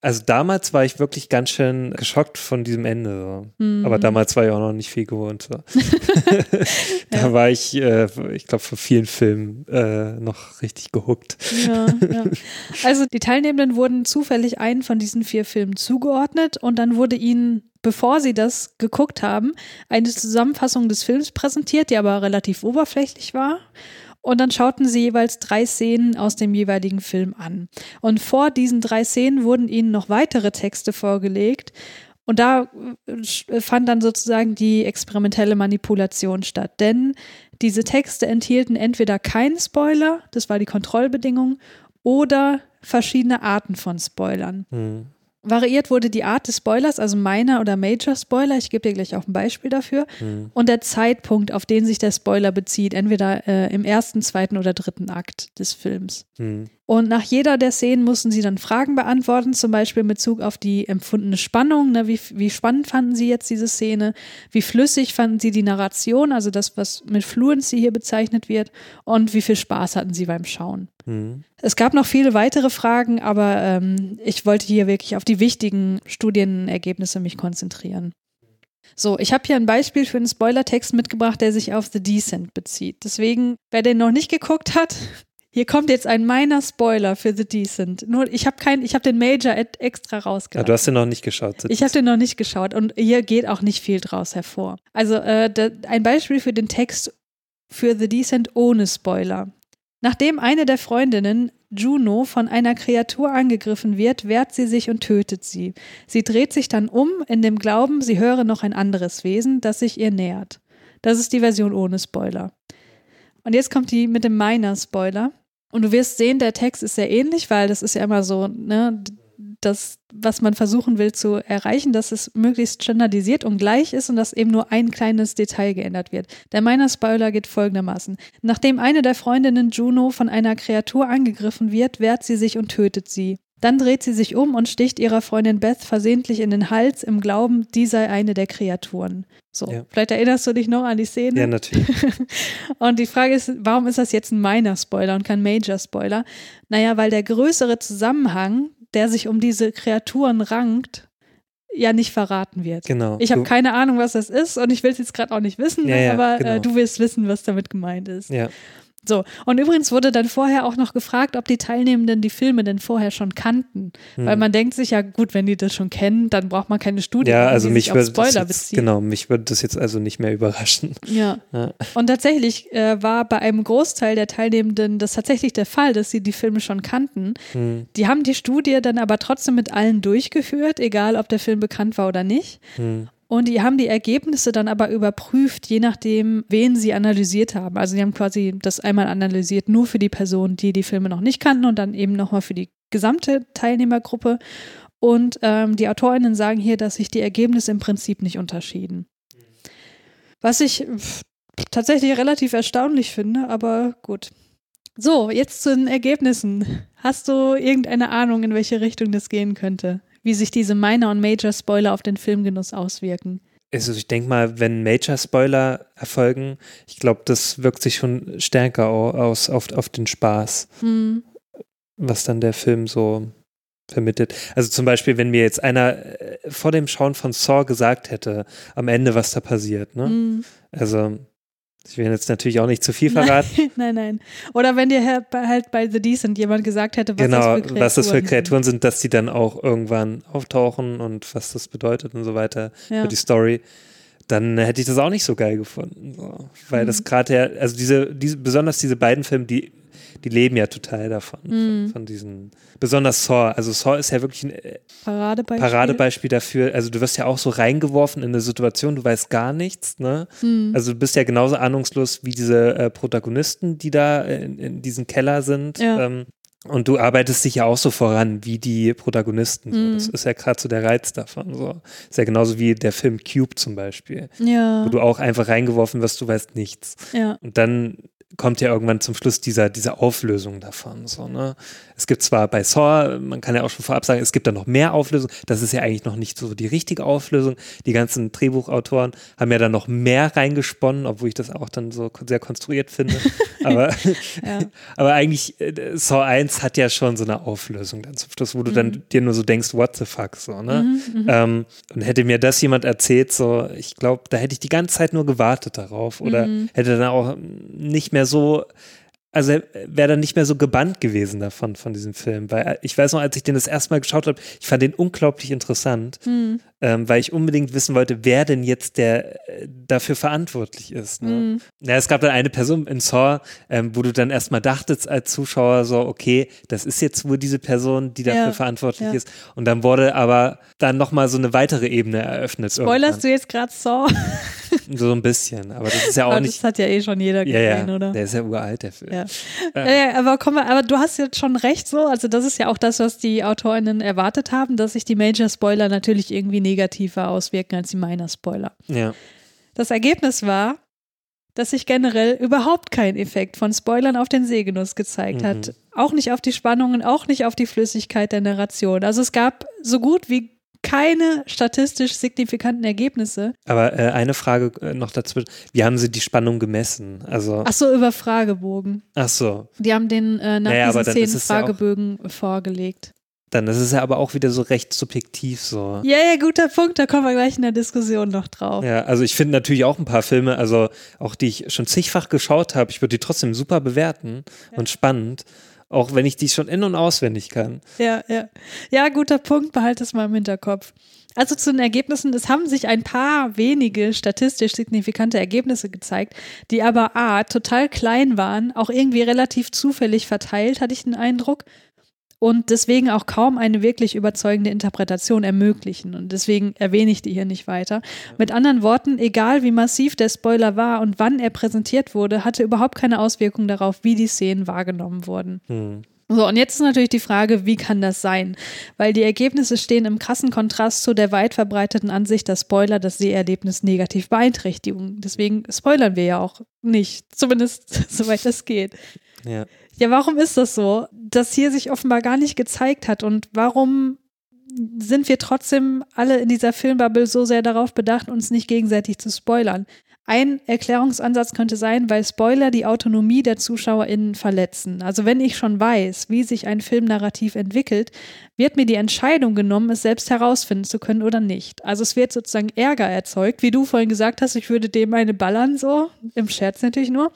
also damals war ich wirklich ganz schön geschockt von diesem Ende. So.
Mhm.
Aber damals war ich auch noch nicht viel gewohnt. So. <laughs> da
Ja.
war ich, äh, ich glaube, von vielen Filmen äh, noch richtig gehuckt.
Ja, ja. <laughs> Also die Teilnehmenden wurden zufällig einen von diesen vier Filmen zugeordnet und dann wurde ihnen, bevor sie das geguckt haben, eine Zusammenfassung des Films präsentiert, die aber relativ oberflächlich war. Und dann schauten sie jeweils drei Szenen aus dem jeweiligen Film an. Und vor diesen drei Szenen wurden ihnen noch weitere Texte vorgelegt. Und da äh, fand dann sozusagen die experimentelle Manipulation statt. Denn diese Texte enthielten entweder keinen Spoiler, das war die Kontrollbedingung, oder verschiedene Arten von Spoilern.
Hm.
Variiert wurde die Art des Spoilers, also Minor oder Major Spoiler, ich gebe dir gleich auch ein Beispiel dafür,
Hm.
und der Zeitpunkt, auf den sich der Spoiler bezieht, entweder äh, im ersten, zweiten oder dritten Akt des Films.
Hm.
Und nach jeder der Szenen mussten sie dann Fragen beantworten, zum Beispiel in Bezug auf die empfundene Spannung. Ne? Wie, wie spannend fanden sie jetzt diese Szene? Wie flüssig fanden sie die Narration, also das, was mit Fluency hier bezeichnet wird? Und wie viel Spaß hatten sie beim Schauen?
Hm.
Es gab noch viele weitere Fragen, aber ähm, ich wollte hier wirklich auf die wichtigen Studienergebnisse mich konzentrieren. So, ich habe hier ein Beispiel für einen Spoilertext mitgebracht, der sich auf The Descent bezieht. Deswegen, wer den noch nicht geguckt hat, hier kommt jetzt ein meiner Spoiler für The Decent. Nur ich habe keinen, ich habe den Major extra
Ja,
rausgelassen.
du hast den noch nicht geschaut.
Ich habe den noch nicht geschaut und hier geht auch nicht viel draus hervor. Also äh, da, ein Beispiel für den Text für The Decent ohne Spoiler. Nachdem eine der Freundinnen, Juno, von einer Kreatur angegriffen wird, wehrt sie sich und tötet sie. Sie dreht sich dann um, in dem Glauben, sie höre noch ein anderes Wesen, das sich ihr nähert. Das ist die Version ohne Spoiler. Und jetzt kommt die mit dem Minor-Spoiler. Und du wirst sehen, der Text ist sehr ähnlich, weil das ist ja immer so, ne, das, was man versuchen will zu erreichen, dass es möglichst standardisiert und gleich ist und dass eben nur ein kleines Detail geändert wird. Der meiner Spoiler geht folgendermaßen. Nachdem eine der Freundinnen Juno von einer Kreatur angegriffen wird, wehrt sie sich und tötet sie. Dann dreht sie sich um und sticht ihrer Freundin Beth versehentlich in den Hals im Glauben, die sei eine der Kreaturen. So,
Ja.
vielleicht erinnerst du dich noch an die Szene.
Ja, natürlich. <laughs>
und die Frage ist, warum ist das jetzt ein minor Spoiler und kein Major Spoiler? Naja, weil der größere Zusammenhang, der sich um diese Kreaturen rankt, ja nicht verraten wird.
Genau.
Ich habe keine Ahnung, was das ist und ich will es jetzt gerade auch nicht wissen,
Ja, ja,
aber äh,
genau.
du willst wissen, was damit gemeint ist.
Ja,
So, und übrigens wurde dann vorher auch noch gefragt, ob die Teilnehmenden die Filme denn vorher schon kannten. Weil man denkt sich ja, gut, wenn die das schon kennen, dann braucht man keine Studie,
Hm. ja
die
also
sich
mich
auf
würde das
Spoiler
jetzt,
bezieht.
genau, mich würde das jetzt also nicht mehr überraschen.
Ja. <laughs>
Ja.
Und tatsächlich äh, war bei einem Großteil der Teilnehmenden das tatsächlich der Fall, dass sie die Filme schon kannten.
Hm,
Die haben die Studie dann aber trotzdem mit allen durchgeführt, egal ob der Film bekannt war oder nicht.
hm,
Und die haben die Ergebnisse dann aber überprüft, je nachdem, wen sie analysiert haben. Also die haben quasi das einmal analysiert, nur für die Personen, die die Filme noch nicht kannten und dann eben nochmal für die gesamte Teilnehmergruppe. Und ähm, die AutorInnen sagen hier, dass sich die Ergebnisse im Prinzip nicht unterschieden. Was ich tatsächlich relativ erstaunlich finde, aber gut. So, jetzt zu den Ergebnissen. Hast du irgendeine Ahnung, in welche Richtung das gehen könnte? Wie sich diese Minor- und Major-Spoiler auf den Filmgenuss auswirken?
Also ich denke mal, wenn Major-Spoiler erfolgen, ich glaube, das wirkt sich schon stärker au- aus auf, auf den Spaß,
Hm.
was dann der Film so vermittelt. Also zum Beispiel, wenn mir jetzt einer äh, vor dem Schauen von Saw gesagt hätte, am Ende, was da passiert, ne?
Hm.
Also ich will jetzt natürlich auch nicht zu viel verraten. <laughs>
Nein, nein. Oder wenn dir halt bei- The Decent jemand gesagt hätte, was
genau,
das für Kreaturen
was das für
sind.
Kreaturen sind, dass die dann auch irgendwann auftauchen und was das bedeutet und so weiter
Ja.
für die Story, dann hätte ich das auch nicht so geil gefunden. So. Weil das
Mhm.
gerade ja, also diese, diese, besonders diese beiden Filme, die, die leben ja total davon,
Mhm.
von, von diesen, besonders Saw. Also Saw ist ja wirklich ein äh,
Paradebeispiel.
Paradebeispiel dafür. Also du wirst ja auch so reingeworfen in eine Situation, du weißt gar nichts, ne?
Hm.
Also du bist ja genauso ahnungslos wie diese äh, Protagonisten, die da in, in diesem Keller sind.
Ja.
Ähm, und du arbeitest dich ja auch so voran wie die Protagonisten.
Mhm.
Das ist ja gerade so der Reiz davon. So. Ist ja genauso wie der Film Cube zum Beispiel,
Ja,
wo du auch einfach reingeworfen wirst, du weißt nichts.
ja.
Und dann kommt ja irgendwann zum Schluss dieser, diese Auflösung davon. So, ne? Es gibt zwar bei Saw, man kann ja auch schon vorab sagen, es gibt da noch mehr Auflösung. Das ist ja eigentlich noch nicht so die richtige Auflösung. Die ganzen Drehbuchautoren haben ja dann noch mehr reingesponnen, obwohl ich das auch dann so sehr konstruiert finde. <laughs> aber,
Ja.
aber eigentlich, äh, Saw 1 hat ja schon so eine Auflösung dann zum Schluss, wo du
Mhm.
dann dir nur so denkst, what the fuck, so, ne? Ähm, und hätte mir das jemand erzählt, so, ich glaube, da hätte ich die ganze Zeit nur gewartet darauf oder
Mhm.
hätte dann auch nicht mehr so, also wäre dann nicht mehr so gebannt gewesen davon, von diesem Film. Weil ich weiß noch, als ich den das erste Mal geschaut habe, ich fand den unglaublich interessant,
Hm.
Ähm, weil ich unbedingt wissen wollte, wer denn jetzt der äh, dafür verantwortlich ist. Ne?
Hm.
Ja, es gab dann eine Person in Saw, ähm, wo du dann erstmal dachtest als Zuschauer so, okay, das ist jetzt wohl diese Person, die dafür
Ja,
verantwortlich
ja.
ist. Und dann wurde aber dann nochmal so eine weitere Ebene eröffnet.
Spoilerst du jetzt gerade Saw?
irgendwann. So ein bisschen, aber das ist ja <laughs> auch
Aber
nicht.
das hat ja eh schon jeder
Ja,
gesehen,
ja,
oder?
der ist ja uralt, der Film.
Ja. Ja, ja, aber komm mal, aber du hast jetzt schon recht so. Also das ist ja auch das, was die AutorInnen erwartet haben, dass sich die Major-Spoiler natürlich irgendwie negativer auswirken als die Minor-Spoiler.
Ja.
Das Ergebnis war, dass sich generell überhaupt kein Effekt von Spoilern auf den Sehgenuss gezeigt hat. Auch nicht auf die Spannungen, auch nicht auf die Flüssigkeit der Narration. Also es gab so gut wie keine statistisch signifikanten Ergebnisse.
Aber äh, eine Frage äh, noch dazu. Wie haben Sie die Spannung gemessen? Also,
Ach so, über Fragebogen.
ach so.
Die haben den äh, nach
Naja,
diesen zehn
es ja
Fragebögen vorgelegt.
Dann ist es ja aber auch wieder so recht subjektiv so.
Ja, ja, guter Punkt, da kommen wir gleich in der Diskussion noch drauf.
Ja, also ich finde natürlich auch ein paar Filme, also auch die ich schon zigfach geschaut habe, ich würde die trotzdem super bewerten und spannend, auch wenn ich die schon in- und auswendig kann.
Ja, ja. Ja, guter Punkt, behalte es mal im Hinterkopf. Also zu den Ergebnissen, es haben sich ein paar wenige statistisch signifikante Ergebnisse gezeigt, die aber A, total klein waren, auch irgendwie relativ zufällig verteilt, hatte ich den Eindruck, und deswegen auch kaum eine wirklich überzeugende Interpretation ermöglichen. Und deswegen erwähne ich die hier nicht weiter. Mit anderen Worten, egal wie massiv der Spoiler war und wann er präsentiert wurde, hatte überhaupt keine Auswirkung darauf, wie die Szenen wahrgenommen wurden.
Hm.
So, und jetzt ist natürlich die Frage, wie kann das sein? Weil die Ergebnisse stehen im krassen Kontrast zu der weit verbreiteten Ansicht, dass Spoiler das Seherlebnis negativ beeinträchtigen. Deswegen spoilern wir ja auch nicht, zumindest <laughs> soweit das geht.
Ja.
Ja, warum ist das so, dass hier sich offenbar gar nicht gezeigt hat und warum sind wir trotzdem alle in dieser Filmbubble so sehr darauf bedacht, uns nicht gegenseitig zu spoilern? Ein Erklärungsansatz könnte sein, weil Spoiler die Autonomie der ZuschauerInnen verletzen. Also wenn ich schon weiß, wie sich ein Filmnarrativ entwickelt, wird mir die Entscheidung genommen, es selbst herausfinden zu können oder nicht. Also es wird sozusagen Ärger erzeugt, wie du vorhin gesagt hast, ich würde dem eine ballern, so, im Scherz natürlich nur,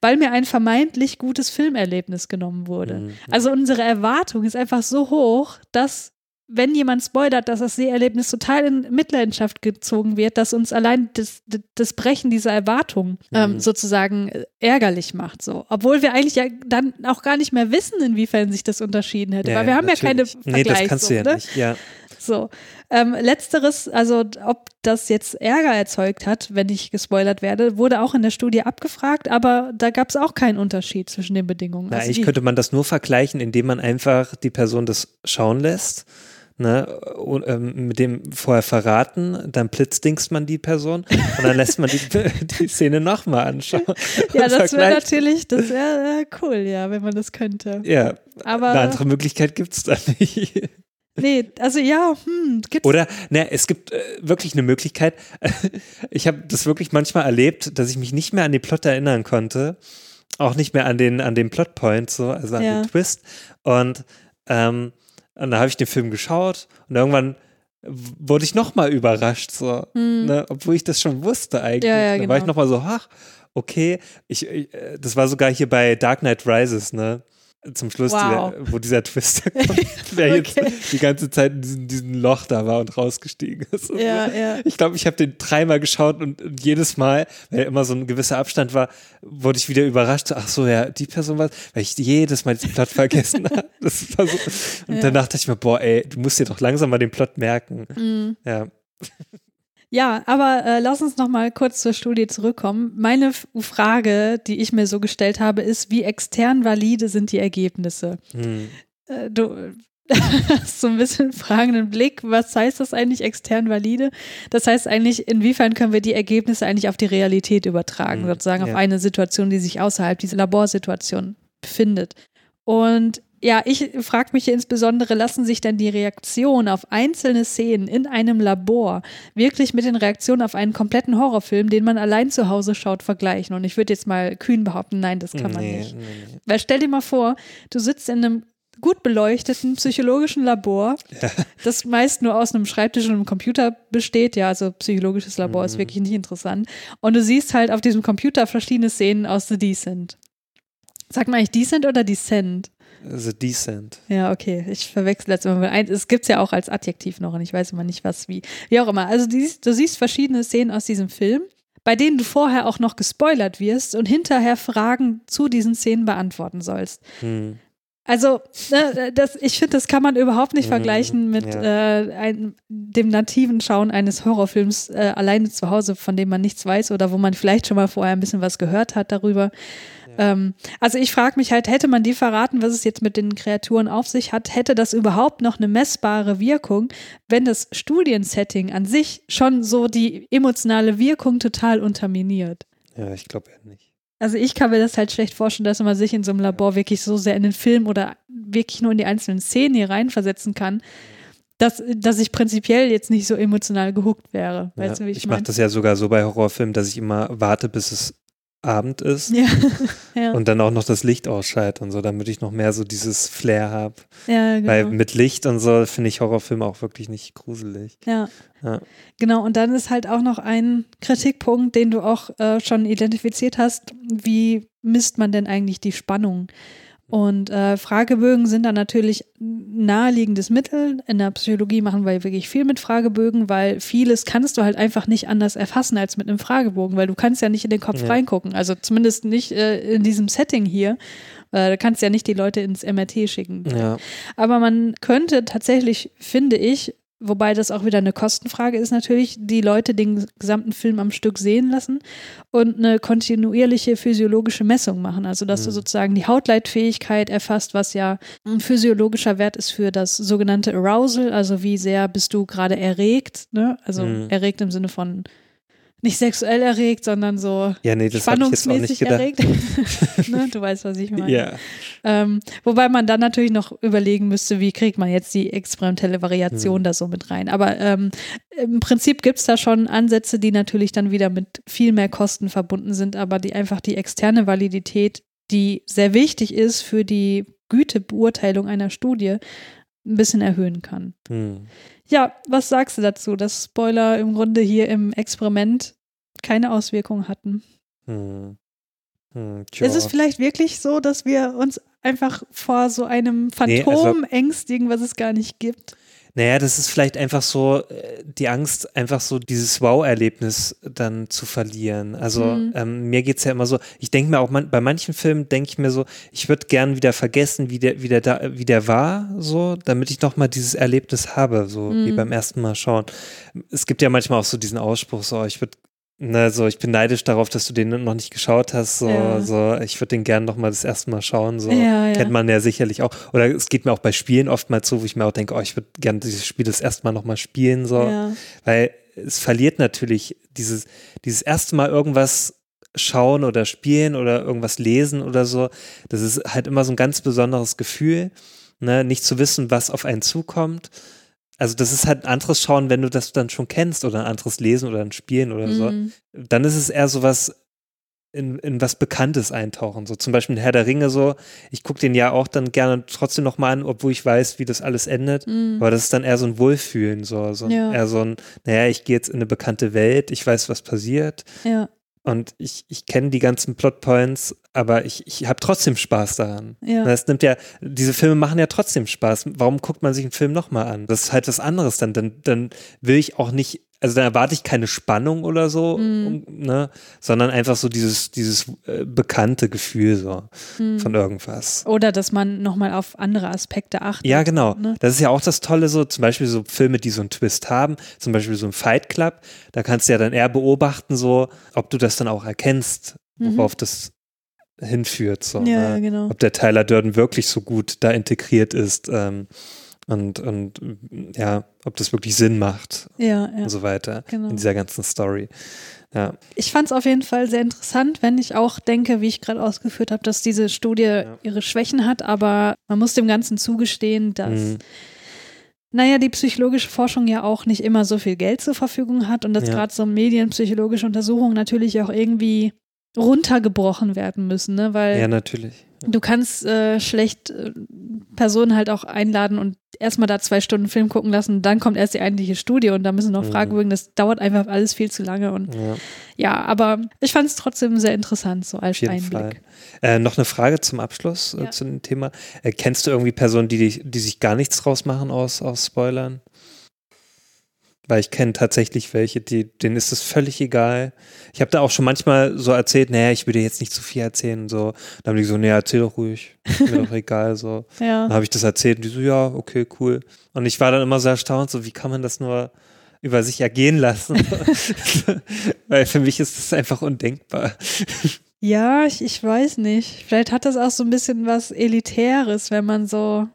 weil mir ein vermeintlich gutes Filmerlebnis genommen wurde.
Mhm.
Also unsere Erwartung ist einfach so hoch, dass wenn jemand spoilert, dass das Seherlebnis total in Mitleidenschaft gezogen wird, dass uns allein das, das Brechen dieser Erwartungen ähm,
Mhm.
sozusagen äh, ärgerlich macht. So. Obwohl wir eigentlich ja dann auch gar nicht mehr wissen, inwiefern sich das unterschieden hätte. weil wir haben ja keine
natürlich. Nee, das kannst du ja
ne?
nicht. Ja.
So. Ähm, letzteres, also ob das jetzt Ärger erzeugt hat, wenn ich gespoilert werde, wurde auch in der Studie abgefragt, aber da gab es auch keinen Unterschied zwischen den Bedingungen.
Na,
Also
eigentlich könnte man das nur vergleichen, indem man einfach die Person das schauen lässt. Ne, ähm, mit dem vorher verraten, dann blitzdingst man die Person und dann lässt man die, <laughs> die Szene nochmal anschauen. <laughs>
ja, das wäre natürlich, das wäre äh, cool, ja, wenn man das könnte.
Ja,
Aber
eine andere Möglichkeit gibt es da nicht. <laughs>
nee, also ja, hm, gibt's
Oder, ne, es gibt äh, wirklich eine Möglichkeit. Ich habe das wirklich manchmal erlebt, dass ich mich nicht mehr an den Plot erinnern konnte. Auch nicht mehr an den, an den Plotpoint, so, also an
Ja.
den Twist. Und, ähm, und da habe ich den Film geschaut und irgendwann wurde ich nochmal überrascht, so, ne, obwohl ich das schon wusste eigentlich.
Hm. Ja, ja,
da war ich
genau.
nochmal so, ach, okay. Ich, ich, äh, das war sogar hier bei Dark Knight Rises, ne? Zum Schluss,
Wow.
dieser, wo dieser Twist <laughs> kommt, wer
Okay.
jetzt die ganze Zeit in diesem, diesem Loch da war und rausgestiegen ist.
Ja, ja.
Ich glaube, ich habe den dreimal geschaut und, und jedes Mal, weil immer so ein gewisser Abstand war, wurde ich wieder überrascht. Ach so, ja, die Person war, weil ich jedes Mal diesen Plot <laughs> vergessen habe. So. Und
Ja.
danach dachte ich mir, boah, ey, du musst dir doch langsam mal den Plot merken.
Mhm.
Ja.
Ja, aber äh, lass uns noch mal kurz zur Studie zurückkommen. Meine Frage, die ich mir so gestellt habe, ist, wie extern valide sind die Ergebnisse?
Hm.
Äh, du <laughs> hast so ein bisschen fragenden Blick. Was heißt das eigentlich extern valide? Das heißt eigentlich, inwiefern können wir die Ergebnisse eigentlich auf die Realität übertragen,
Mhm,
sozusagen
ja.
auf eine Situation, die sich außerhalb dieser Laborsituation befindet. Und ja, ich frage mich hier insbesondere, lassen sich denn die Reaktionen auf einzelne Szenen in einem Labor wirklich mit den Reaktionen auf einen kompletten Horrorfilm, den man allein zu Hause schaut, vergleichen? Und ich würde jetzt mal kühn behaupten, nein, das kann man
nee,
nicht.
Nee, nee.
Weil stell dir mal vor, du sitzt in einem gut beleuchteten psychologischen Labor, <laughs> das meist nur aus einem Schreibtisch und einem Computer besteht. Ja, also psychologisches Labor ist wirklich nicht interessant. Und du siehst halt auf diesem Computer verschiedene Szenen aus The Decent. Sagt man eigentlich Decent oder Descent?
The Decent.
Ja, okay. Ich verwechsel jetzt immer. Ein- Es gibt es ja auch als Adjektiv noch und ich weiß immer nicht, was wie. Wie auch immer. Also du siehst, verschiedene Szenen aus diesem Film, bei denen du vorher auch noch gespoilert wirst und hinterher Fragen zu diesen Szenen beantworten sollst.
Hm.
Also, ne, das, ich finde, das kann man überhaupt nicht
Mhm,
vergleichen mit äh, ein, dem nativen Schauen eines Horrorfilms äh, alleine zu Hause, von dem man nichts weiß oder wo man vielleicht schon mal vorher ein bisschen was gehört hat darüber. Ähm, also ich frage mich halt, hätte man dir verraten, was es jetzt mit den Kreaturen auf sich hat, hätte das überhaupt noch eine messbare Wirkung, wenn das Studiensetting an sich schon so die emotionale Wirkung total unterminiert?
Ja, ich glaube eher nicht.
Also ich kann mir das halt schlecht vorstellen, dass man sich in so einem Labor wirklich so sehr in den Film oder wirklich nur in die einzelnen Szenen hier reinversetzen kann, dass, dass ich prinzipiell jetzt nicht so emotional gehuckt wäre. Weißt
ja,
du, wie
ich
ich,
mache das ja sogar so bei Horrorfilmen, dass ich immer warte, bis es Abend ist
Ja, <laughs> ja,
und dann auch noch das Licht ausschalte und so, damit ich noch mehr so dieses Flair habe.
ja, genau.
Weil mit Licht und so finde ich Horrorfilme auch wirklich nicht gruselig.
ja.
Ja.
Genau, und dann ist halt auch noch ein Kritikpunkt, den du auch äh, schon identifiziert hast. Wie misst man denn eigentlich die Spannung? Und äh, Fragebögen sind dann natürlich naheliegendes Mittel. In der Psychologie machen wir wirklich viel mit Fragebögen, weil vieles kannst du halt einfach nicht anders erfassen als mit einem Fragebogen, weil du kannst ja nicht in den Kopf
Ja.
reingucken. Also zumindest nicht äh, in diesem Setting hier. Äh, du kannst ja nicht die Leute ins MRT schicken.
Ja.
Aber man könnte tatsächlich, finde ich, wobei das auch wieder eine Kostenfrage ist natürlich, die Leute den gesamten Film am Stück sehen lassen und eine kontinuierliche physiologische Messung machen. Also dass du
Mhm.
sozusagen die Hautleitfähigkeit erfasst, was ja ein physiologischer Wert ist für das sogenannte Arousal, also wie sehr bist du gerade erregt, ne? Also
Mhm.
erregt im Sinne von nicht sexuell erregt, sondern so
Ja, nee,
spannungsmäßig erregt. <laughs> ne? Du weißt, was ich meine.
Ja.
Ähm, wobei man dann natürlich noch überlegen müsste, wie kriegt man jetzt die experimentelle Variation
Hm.
da so mit rein. Aber ähm, im Prinzip gibt es da schon Ansätze, die natürlich dann wieder mit viel mehr Kosten verbunden sind, aber die einfach die externe Validität, die sehr wichtig ist für die Gütebeurteilung einer Studie, ein bisschen erhöhen kann.
Hm.
Ja, was sagst du dazu, dass Spoiler im Grunde hier im Experiment keine Auswirkungen hatten?
Hm. Hm.
Ist es vielleicht wirklich so, dass wir uns einfach vor so einem
Nee,
Phantom
also-
ängstigen, was es gar nicht gibt?
Naja, das ist vielleicht einfach so äh, die Angst, einfach so dieses Wow-Erlebnis dann zu verlieren. Also
Mhm.
ähm, mir geht's ja immer so, ich denke mir auch, man, bei manchen Filmen denke ich mir so, ich würde gern wieder vergessen, wie der, wie der da, wie der war, so, damit ich nochmal dieses Erlebnis habe, so wie
Mhm.
beim ersten Mal schauen. Es gibt ja manchmal auch so diesen Ausspruch, so, ich würde Ne, so, ich bin neidisch darauf, dass du den noch nicht geschaut hast. So,
Ja.
so ich würde den gern noch mal das erste Mal schauen. So
Ja, ja.
kennt man ja sicherlich auch. Oder es geht mir auch bei Spielen oftmals so, wo ich mir auch denke, oh, ich würde gern dieses Spiel das erste Mal noch mal spielen. So, weil es verliert natürlich dieses, dieses erste Mal irgendwas schauen oder spielen oder irgendwas lesen oder so. Das ist halt immer so ein ganz besonderes Gefühl, ne? nicht zu wissen, was auf einen zukommt. Also das ist halt ein anderes Schauen, wenn du das dann schon kennst oder ein anderes Lesen oder ein Spielen oder so.
Mhm.
Dann ist es eher so was in, in was Bekanntes eintauchen. So zum Beispiel Herr der Ringe so. Ich gucke den ja auch dann gerne trotzdem nochmal an, obwohl ich weiß, wie das alles endet.
Mhm.
Aber das ist dann eher so ein Wohlfühlen, so, so
Ja.
eher so ein, naja, ich gehe jetzt in eine bekannte Welt, ich weiß, was passiert
Ja,
und ich, ich kenne die ganzen Plotpoints, aber ich, ich habe trotzdem Spaß daran.
ja.
Das nimmt ja, diese Filme machen ja trotzdem Spaß. Warum guckt man sich einen Film nochmal an? Das ist halt was anderes dann. Dann, dann will ich auch nicht, also dann erwarte ich keine Spannung oder so,
Mhm.
um, ne, sondern einfach so dieses, dieses äh, bekannte Gefühl so
Mhm.
von irgendwas.
Oder dass man nochmal auf andere Aspekte achtet.
Ja, genau.
Ne?
Das ist ja auch das Tolle, so zum Beispiel so Filme, die so einen Twist haben, zum Beispiel so ein Fight Club, da kannst du ja dann eher beobachten, so, ob du das dann auch erkennst, worauf das hinführt. So,
Mhm. Ja,
ne?
genau.
Ob der Tyler Durden wirklich so gut da integriert ist ähm, und, und ja, ob das wirklich Sinn macht
Ja, ja.
und so weiter
Genau.
in dieser ganzen Story. Ja,
Ich fand es auf jeden Fall sehr interessant, wenn ich auch denke, wie ich gerade ausgeführt habe, dass diese Studie ihre Schwächen hat, aber man muss dem Ganzen zugestehen, dass,
Mhm.
naja, die psychologische Forschung ja auch nicht immer so viel Geld zur Verfügung hat und dass
Ja.
gerade so medienpsychologische Untersuchungen natürlich auch irgendwie runtergebrochen werden müssen, ne? weil
ja, natürlich.
Du kannst äh, schlecht äh, Personen halt auch einladen und erstmal da zwei Stunden Film gucken lassen, dann kommt erst die eigentliche Studie und da müssen noch
Mhm.
Fragebögen, das dauert einfach alles viel zu lange und
Ja.
ja, aber ich fand es trotzdem sehr interessant, so als
Auf jeden
Einblick.
Fall. Äh, noch eine Frage zum Abschluss äh,
Ja.
zu dem Thema. Äh, kennst du irgendwie Personen, die, dich- die sich gar nichts draus machen aus, aus Spoilern? Weil ich kenne tatsächlich welche, die, denen ist es völlig egal. Ich habe da auch schon manchmal so erzählt, naja, ich will dir jetzt nicht zu viel erzählen. und So. Dann haben die so, naja, erzähl doch ruhig. Ist mir doch <laughs> egal. So.
Ja.
Dann habe ich das erzählt und die so, ja, okay, cool. Und ich war dann immer so erstaunt, so, wie kann man das nur über sich ergehen lassen? <laughs> <laughs> Weil für mich ist das einfach undenkbar.
Ja, ich, ich weiß nicht. Vielleicht hat das auch so ein bisschen was Elitäres, wenn man so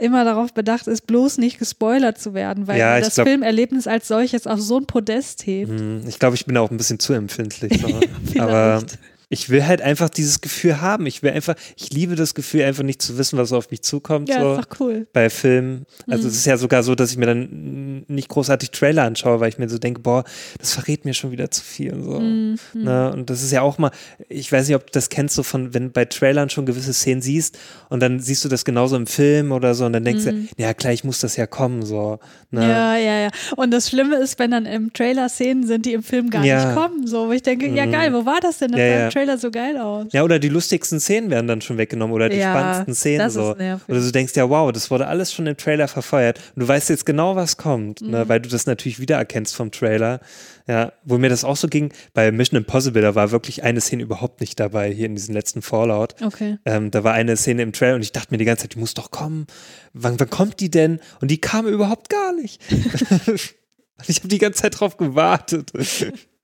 immer darauf bedacht ist, bloß nicht gespoilert zu werden, weil
Ja,
das
glaub-
Filmerlebnis als solches auf so ein Podest hebt.
Hm, Ich glaube, ich bin auch ein bisschen zu empfindlich. So. <laughs> Aber. Ich will halt einfach dieses Gefühl haben. Ich will einfach, ich liebe das Gefühl, einfach nicht zu wissen, was auf mich zukommt.
Ja,
so.
ist doch cool.
bei Filmen. Also
Mhm.
es ist ja sogar so, dass ich mir dann nicht großartig Trailer anschaue, weil ich mir so denke, boah, das verrät mir schon wieder zu viel und so.
Mhm.
Ne? Und das ist ja auch mal, ich weiß nicht, ob du das kennst, so von, wenn bei Trailern schon gewisse Szenen siehst und dann siehst du das genauso im Film oder so und dann denkst
Mhm.
du, ja klar, ich muss das ja kommen, so. Ne?
Ja, ja, ja. Und das Schlimme ist, wenn dann im Trailer Szenen sind, die im Film gar
Ja.
nicht kommen, so, wo ich denke, ja
Mhm.
geil, wo war das denn in
Ja, ja.
Trailer so geil aus.
Ja, oder die lustigsten Szenen werden dann schon weggenommen oder die
Ja,
spannendsten Szenen
das
so.
ist nervig.
Oder du denkst ja, wow, das wurde alles schon im Trailer verfeuert. Und du weißt jetzt genau, was kommt,
Mhm.
ne, weil du das natürlich wiedererkennst vom Trailer. Ja, wo mir das auch so ging, bei Mission Impossible, da war wirklich eine Szene überhaupt nicht dabei, hier in diesem letzten Fallout.
Okay.
Ähm, da war eine Szene im Trailer und ich dachte mir die ganze Zeit, die muss doch kommen. Wann, wann kommt die denn? Und die kam überhaupt gar nicht. <laughs> <laughs> ich habe die ganze Zeit drauf gewartet. <laughs>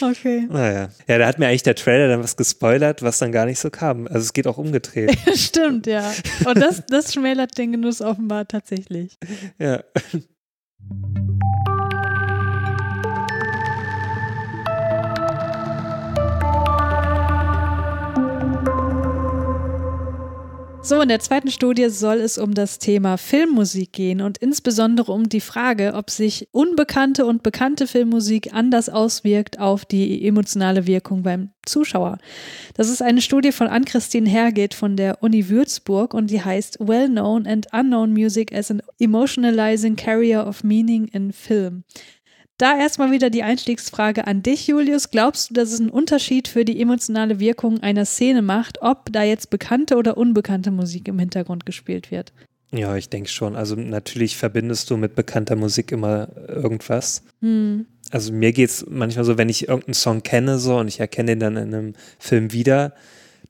Okay.
Naja. Ja, da hat mir eigentlich der Trailer dann was gespoilert, was dann gar nicht so kam. Also es geht auch umgedreht. <laughs>
Stimmt, ja. Und das, das schmälert den Genuss offenbar tatsächlich.
ja.
So, in der zweiten Studie soll es um das Thema Filmmusik gehen und insbesondere um die Frage, ob sich unbekannte und bekannte Filmmusik anders auswirkt auf die emotionale Wirkung beim Zuschauer. Das ist eine Studie von Ann-Christine Herget von der Uni Würzburg und die heißt Well-Known and Unknown Music as an Emotionalizing Carrier of Meaning in Film. Da erstmal wieder die Einstiegsfrage an dich, Julius. Glaubst du, dass es einen Unterschied für die emotionale Wirkung einer Szene macht, ob da jetzt bekannte oder unbekannte Musik im Hintergrund gespielt wird?
Ja, ich denke schon. Also natürlich verbindest du mit bekannter Musik immer irgendwas.
Hm.
Also mir geht es manchmal so, wenn ich irgendeinen Song kenne so und ich erkenne den dann in einem Film wieder,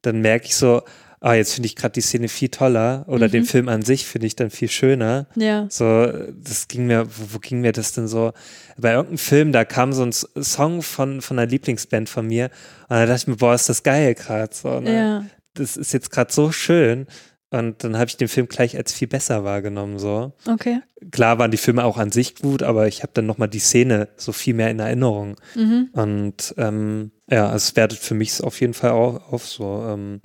dann merke ich so, ah, jetzt finde ich gerade die Szene viel toller oder
Mhm.
den Film an sich finde ich dann viel schöner.
Ja.
So, das ging mir, wo, wo ging mir das denn so? Bei irgendeinem Film, da kam so ein Song von, von einer Lieblingsband von mir und da dachte ich mir, boah, ist das geil gerade. So, ne?
Ja.
Das ist jetzt gerade so schön. Und dann habe ich den Film gleich als viel besser wahrgenommen. So.
Okay.
Klar waren die Filme auch an sich gut, aber ich habe dann nochmal die Szene so viel mehr in Erinnerung.
Mhm.
Und ähm, ja, es wertet für mich auf jeden Fall auch auf so. Ähm,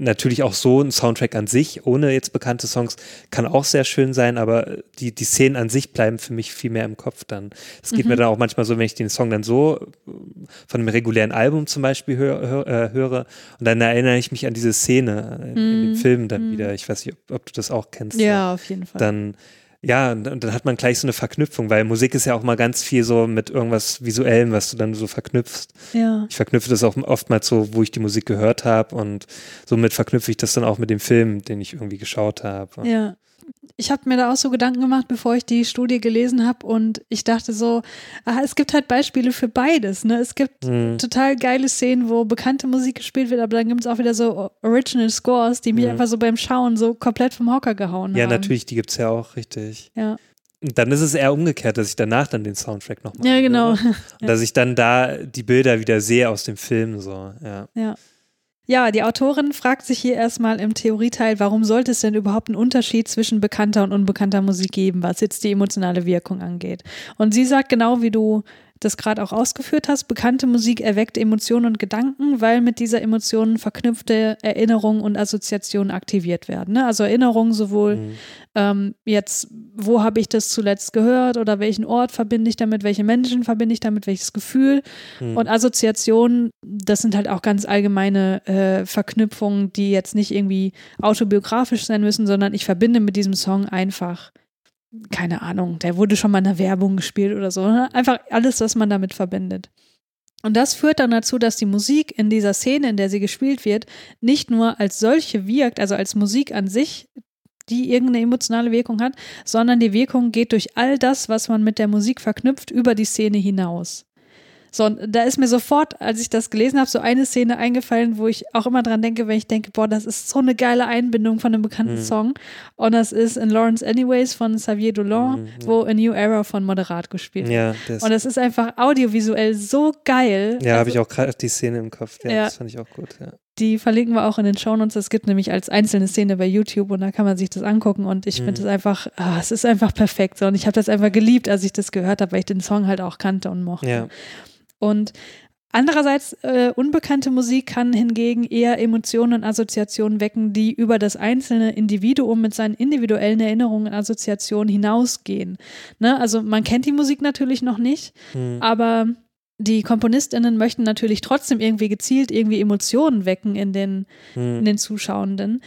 natürlich auch so ein Soundtrack an sich, ohne jetzt bekannte Songs, kann auch sehr schön sein, aber die, die Szenen an sich bleiben für mich viel mehr im Kopf dann. Es geht
Mhm.
mir dann auch manchmal so, wenn ich den Song dann so äh, von einem regulären Album zum Beispiel hör, hör, äh, höre und dann erinnere ich mich an diese Szene in, in dem
Mhm.
Film dann
Mhm.
wieder. Ich weiß nicht, ob, ob du das auch kennst.
Ja, auf jeden Fall.
Dann ja, und und dann hat man gleich so eine Verknüpfung, weil Musik ist ja auch mal ganz viel so mit irgendwas Visuellem, was du dann so verknüpfst.
ja.
Ich verknüpfe das auch oftmals so, wo ich die Musik gehört habe und somit verknüpfe ich das dann auch mit dem Film, den ich irgendwie geschaut habe.
Ja. Ich habe mir da auch so Gedanken gemacht, bevor ich die Studie gelesen habe und ich dachte so, ah, es gibt halt Beispiele für beides. Ne? Es gibt
Mhm.
total geile Szenen, wo bekannte Musik gespielt wird, aber dann gibt es auch wieder so Original Scores, die mich
Mhm.
einfach so beim Schauen so komplett vom Hocker gehauen
Ja,
haben.
natürlich, die gibt es ja auch, richtig.
Ja,
Und dann ist es eher umgekehrt, dass ich danach dann den Soundtrack nochmal
ja genau.
Und <laughs> dass ich dann da die Bilder wieder sehe aus dem Film, so, ja.
Ja. Ja, die Autorin fragt sich hier erstmal im Theorieteil, warum sollte es denn überhaupt einen Unterschied zwischen bekannter und unbekannter Musik geben, was jetzt die emotionale Wirkung angeht. Und sie sagt genau wie du das gerade auch ausgeführt hast, bekannte Musik erweckt Emotionen und Gedanken, weil mit dieser Emotionen verknüpfte Erinnerungen und Assoziationen aktiviert werden. Ne? Also Erinnerungen sowohl
Mhm.
Ähm, jetzt, wo habe ich das zuletzt gehört oder welchen Ort verbinde ich damit, welche Menschen verbinde ich damit, welches Gefühl.
Mhm.
Und Assoziationen, das sind halt auch ganz allgemeine äh, Verknüpfungen, die jetzt nicht irgendwie autobiografisch sein müssen, sondern ich verbinde mit diesem Song einfach, keine Ahnung, der wurde schon mal in der Werbung gespielt oder so. Ne? Einfach alles, was man damit verbindet. Und das führt dann dazu, dass die Musik in dieser Szene, in der sie gespielt wird, nicht nur als solche wirkt, also als Musik an sich, die irgendeine emotionale Wirkung hat, sondern die Wirkung geht durch all das, was man mit der Musik verknüpft, über die Szene hinaus. So, und da ist mir sofort, als ich das gelesen habe, so eine Szene eingefallen, wo ich auch immer dran denke, wenn ich denke, boah, das ist so eine geile Einbindung von einem bekannten
Mhm.
Song. Und das ist in Lawrence Anyways von Xavier Dolan,
Mhm,
wo A New Era von Moderat gespielt wird.
Ja, das,
Und das ist einfach audiovisuell so geil.
ja habe
Also,
ich auch gerade die Szene im Kopf. Ja,
Ja.
das fand ich auch gut, ja.
Die verlinken wir auch in den Shownotes. Es gibt nämlich als einzelne Szene bei YouTube und da kann man sich das angucken. Und ich finde
Mhm.
es einfach, ah, es ist einfach perfekt. So. Und ich habe das einfach geliebt, als ich das gehört habe, weil ich den Song halt auch kannte und mochte.
Ja.
Und andererseits, äh, unbekannte Musik kann hingegen eher Emotionen und Assoziationen wecken, die über das einzelne Individuum mit seinen individuellen Erinnerungen und Assoziationen hinausgehen. Ne? Also man kennt die Musik natürlich noch nicht,
Mhm.
aber die KomponistInnen möchten natürlich trotzdem irgendwie gezielt irgendwie Emotionen wecken in den, in
Mhm.
den Zuschauenden.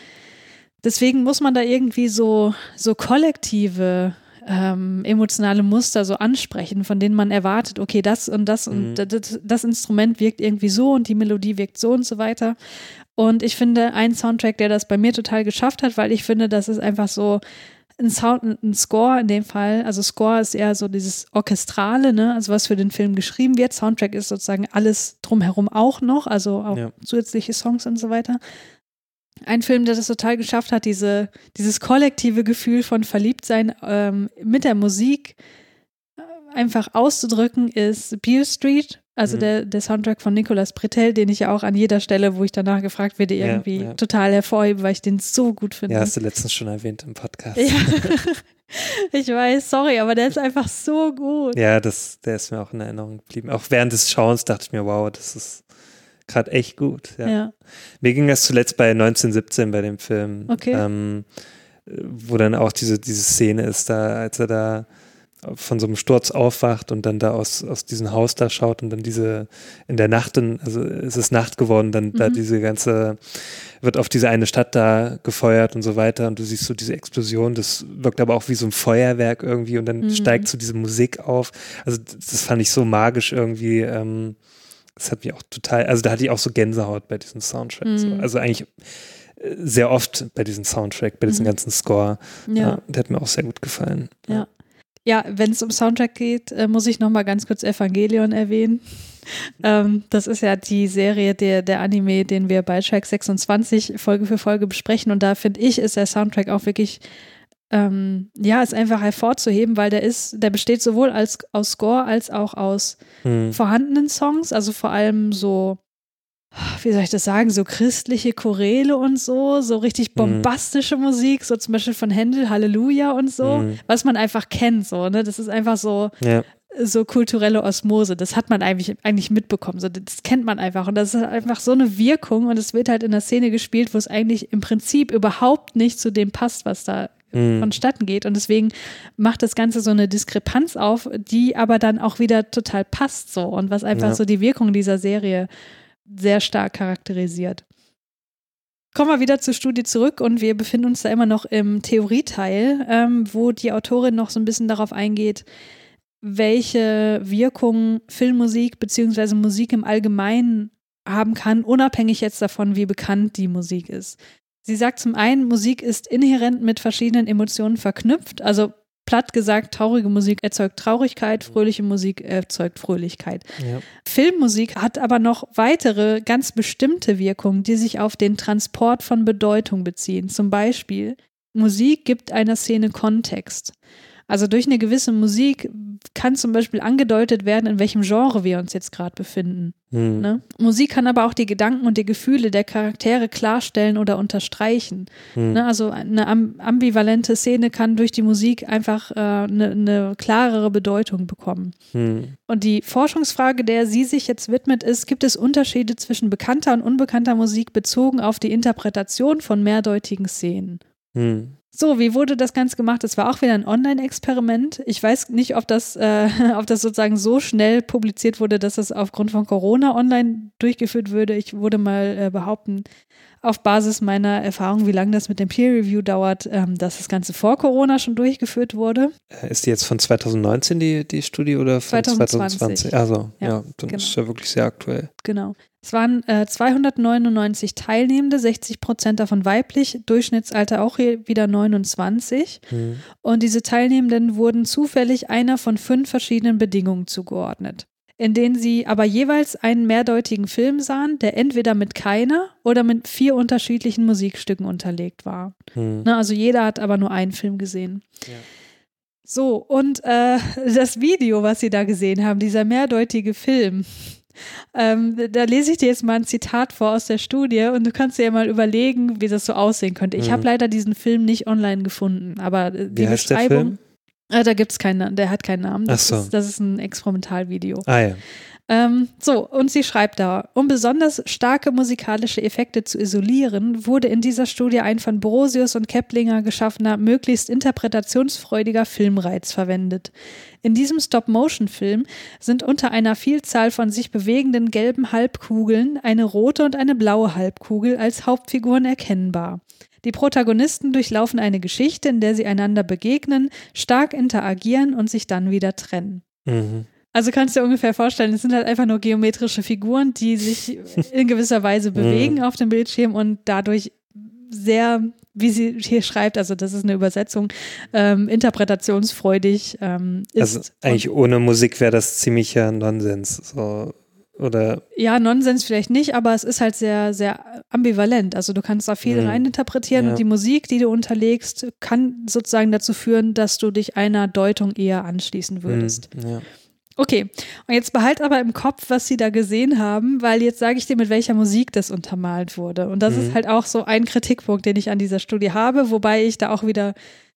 Deswegen muss man da irgendwie so, so kollektive ähm, emotionale Muster so ansprechen, von denen man erwartet, okay, das und das
Mhm.
und das, das Instrument wirkt irgendwie so und die Melodie wirkt so und so weiter. Und ich finde, ein Soundtrack, der das bei mir total geschafft hat, weil ich finde, das ist einfach so ein Sound, ein Score in dem Fall. Also Score ist eher so dieses Orchestrale, ne? also was für den Film geschrieben wird. Soundtrack ist sozusagen alles drumherum auch noch, also auch
Ja.
zusätzliche Songs und so weiter. Ein Film, der das total geschafft hat, diese, dieses kollektive Gefühl von Verliebtsein ähm, mit der Musik äh, einfach auszudrücken, ist Beale Street, also
Mhm.
der, der Soundtrack von Nicolas Britell, den ich ja auch an jeder Stelle, wo ich danach gefragt werde,
Ja,
irgendwie
ja.
total hervorhebe, weil ich den so gut finde.
Ja, hast du letztens schon erwähnt im Podcast.
Ja. <laughs> ich weiß, sorry, aber der ist einfach so gut.
Ja, das, der ist mir auch in Erinnerung geblieben. Auch während des Schauens dachte ich mir, wow, das ist gerade echt gut. Ja.
Ja.
Mir ging das zuletzt bei 1917 bei dem Film,
Okay.
ähm, wo dann auch diese, diese Szene ist, da, als er da von so einem Sturz aufwacht und dann da aus, aus diesem Haus da schaut und dann diese in der Nacht, dann, also es ist Nacht geworden, dann da
Mhm.
diese ganze, wird auf diese eine Stadt da gefeuert und so weiter und du siehst so diese Explosion, das wirkt aber auch wie so ein Feuerwerk irgendwie und dann
Mhm.
steigt so diese Musik auf. Also das, fand ich so magisch irgendwie. Ähm, das hat mich auch total, also da hatte ich auch so Gänsehaut bei diesem Soundtrack. So.
Mhm.
Also eigentlich äh, sehr oft bei diesem Soundtrack, bei diesem
Mhm.
ganzen Score.
Ja.
Ja, der hat mir auch sehr gut gefallen.
Ja. Ja, wenn es um Soundtrack geht, äh, muss ich noch mal ganz kurz Evangelion erwähnen. ähm, das ist ja die Serie, der, der Anime, den wir bei Track 26 Folge für Folge besprechen. Und da finde ich, ist der Soundtrack auch wirklich, ähm, ja, ist einfach hervorzuheben, weil der ist, der besteht sowohl als, aus Score als auch aus
Hm.
vorhandenen Songs, also vor allem so, wie soll ich das sagen, so christliche Choräle und so, so richtig
Mhm.
bombastische Musik, so zum Beispiel von Händel, Halleluja und so,
Mhm.
was man einfach kennt, so, ne? Das ist einfach so,
Ja,
so kulturelle Osmose. Das hat man eigentlich, eigentlich mitbekommen. So, das kennt man einfach. Und das ist einfach so eine Wirkung und es wird halt in der Szene gespielt, wo es eigentlich im Prinzip überhaupt nicht zu dem passt, was da
Mhm.
vonstatten geht. Und deswegen macht das Ganze so eine Diskrepanz auf, die aber dann auch wieder total passt so und was einfach
Ja.
so die Wirkung dieser Serie sehr stark charakterisiert. Kommen wir wieder zur Studie zurück und wir befinden uns da immer noch im Theorieteil, ähm, wo die Autorin noch so ein bisschen darauf eingeht, welche Wirkung Filmmusik beziehungsweise Musik im Allgemeinen haben kann, unabhängig jetzt davon, wie bekannt die Musik ist. Sie sagt zum einen, Musik ist inhärent mit verschiedenen Emotionen verknüpft. Also platt gesagt, traurige Musik erzeugt Traurigkeit, fröhliche Musik erzeugt Fröhlichkeit.
ja.
Filmmusik hat aber noch weitere ganz bestimmte Wirkungen, die sich auf den Transport von Bedeutung beziehen. Zum Beispiel, Musik gibt einer Szene Kontext. Also durch eine gewisse Musik kann zum Beispiel angedeutet werden, in welchem Genre wir uns jetzt gerade befinden.
Hm.
Ne? Musik kann aber auch die Gedanken und die Gefühle der Charaktere klarstellen oder unterstreichen.
Hm.
Ne? Also eine am ambivalente Szene kann durch die Musik einfach äh, eine, eine klarere Bedeutung bekommen.
Hm.
Und die Forschungsfrage, der sie sich jetzt widmet, ist, gibt es Unterschiede zwischen bekannter und unbekannter Musik bezogen auf die Interpretation von mehrdeutigen Szenen?
Hm.
So, wie wurde das Ganze gemacht? Das war auch wieder ein Online-Experiment. Ich weiß nicht, ob das, äh, <laughs> ob das sozusagen so schnell publiziert wurde, dass das aufgrund von Corona online durchgeführt würde. Ich würde mal äh, behaupten, auf Basis meiner Erfahrung, wie lange das mit dem Peer Review dauert, ähm, dass das Ganze vor Corona schon durchgeführt wurde.
Äh, Ist die jetzt von 2019 die, die Studie oder von
2020?
2020? Also,
Ja,
ja, dann
genau.
ist ja wirklich sehr aktuell.
Genau. Es waren äh, 299 Teilnehmende, 60 Prozent davon weiblich, Durchschnittsalter auch hier wieder 29.
Hm.
Und diese Teilnehmenden wurden zufällig einer von fünf verschiedenen Bedingungen zugeordnet, in denen sie aber jeweils einen mehrdeutigen Film sahen, der entweder mit keiner oder mit vier unterschiedlichen Musikstücken unterlegt war.
Hm.
Ne, also jeder hat aber nur einen Film gesehen.
Ja.
So, und äh, <laughs> das Video, was Sie da gesehen haben, dieser mehrdeutige Film, ähm, da lese ich dir jetzt mal ein Zitat vor aus der Studie und du kannst dir ja mal überlegen, wie das so aussehen könnte. Ich
Mhm.
habe leider diesen Film nicht online gefunden, aber äh, die
Wie heißt der
Beschreibung,
Film?
äh, da gibt es keinen, der hat keinen Namen. Das,
Ach so.
ist, das ist ein Experimentalvideo.
Ah ja.
Ähm, so, und sie schreibt da, um besonders starke musikalische Effekte zu isolieren, wurde in dieser Studie ein von Brosius und Keplinger geschaffener, möglichst interpretationsfreudiger Filmreiz verwendet. In diesem Stop-Motion-Film sind unter einer Vielzahl von sich bewegenden gelben Halbkugeln eine rote und eine blaue Halbkugel als Hauptfiguren erkennbar. Die Protagonisten durchlaufen eine Geschichte, in der sie einander begegnen, stark interagieren und sich dann wieder trennen.
Mhm.
Also kannst du dir ungefähr vorstellen, es sind halt einfach nur geometrische Figuren, die sich in gewisser Weise <laughs> bewegen auf dem Bildschirm und dadurch sehr, wie sie hier schreibt, also das ist eine Übersetzung, ähm, interpretationsfreudig ähm, ist.
Also eigentlich ohne Musik wäre das ziemlicher Nonsens. So. Oder
Ja, Nonsens vielleicht nicht, aber es ist halt sehr, sehr ambivalent. Also du kannst da viel
Mhm.
reininterpretieren
Ja.
und die Musik, die du unterlegst, kann sozusagen dazu führen, dass du dich einer Deutung eher anschließen würdest.
Hm, ja.
Okay, und jetzt behalt aber im Kopf, was sie da gesehen haben, weil jetzt sage ich dir, mit welcher Musik das untermalt wurde. Und das
Mhm.
ist halt auch so ein Kritikpunkt, den ich an dieser Studie habe, wobei ich da auch wieder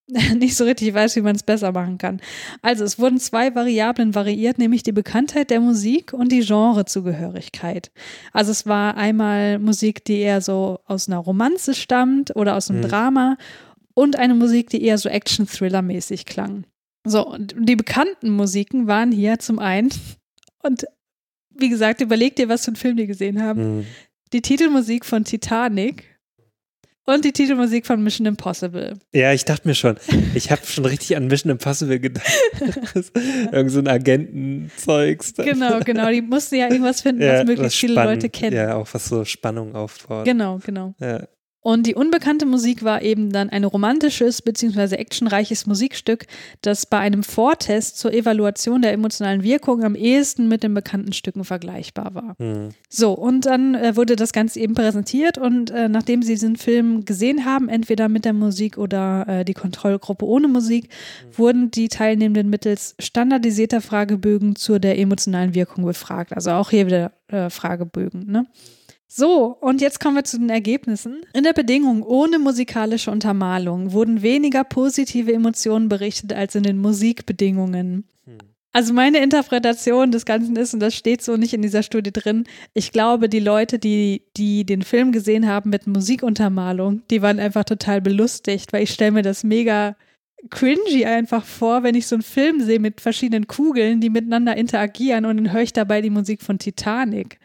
<laughs> nicht so richtig weiß, wie man es besser machen kann. Also es wurden zwei Variablen variiert, nämlich die Bekanntheit der Musik und die Genrezugehörigkeit. Also es war einmal Musik, die eher so aus einer Romanze stammt oder aus einem
Mhm.
Drama und eine Musik, die eher so Action-Thriller-mäßig klang. So, und die bekannten Musiken waren hier zum einen, und wie gesagt, überleg dir, was für einen Film die gesehen haben.
Hm.
Die Titelmusik von Titanic und die Titelmusik von Mission Impossible.
ja, ich dachte mir schon, ich habe schon richtig an Mission Impossible gedacht. <laughs> Irgend so ein Agentenzeugs.
Genau, genau. Die mussten ja irgendwas finden,
Ja,
was möglichst viele. Leute kennen.
Ja, auch was so Spannung aufbaut.
Genau, genau.
Ja.
Und die unbekannte Musik war eben dann ein romantisches bzw. actionreiches Musikstück, das bei einem Vortest zur Evaluation der emotionalen Wirkung am ehesten mit den bekannten Stücken vergleichbar war.
Hm.
So, und dann äh, wurde das Ganze eben präsentiert und äh, nachdem sie diesen Film gesehen haben, entweder mit der Musik oder äh, die Kontrollgruppe ohne Musik, wurden die Teilnehmenden mittels standardisierter Fragebögen zu der emotionalen Wirkung befragt. Also auch hier wieder äh, Fragebögen, ne? So, und jetzt kommen wir zu den Ergebnissen. In der Bedingung ohne musikalische Untermalung wurden weniger positive Emotionen berichtet als in den Musikbedingungen. Also meine Interpretation des Ganzen ist, und das steht so nicht in dieser Studie drin, ich glaube, die Leute, die, die den Film gesehen haben mit Musikuntermalung, die waren einfach total belustigt, weil ich stelle mir das mega cringy einfach vor, wenn ich so einen Film sehe mit verschiedenen Kugeln, die miteinander interagieren und dann höre ich dabei die Musik von Titanic.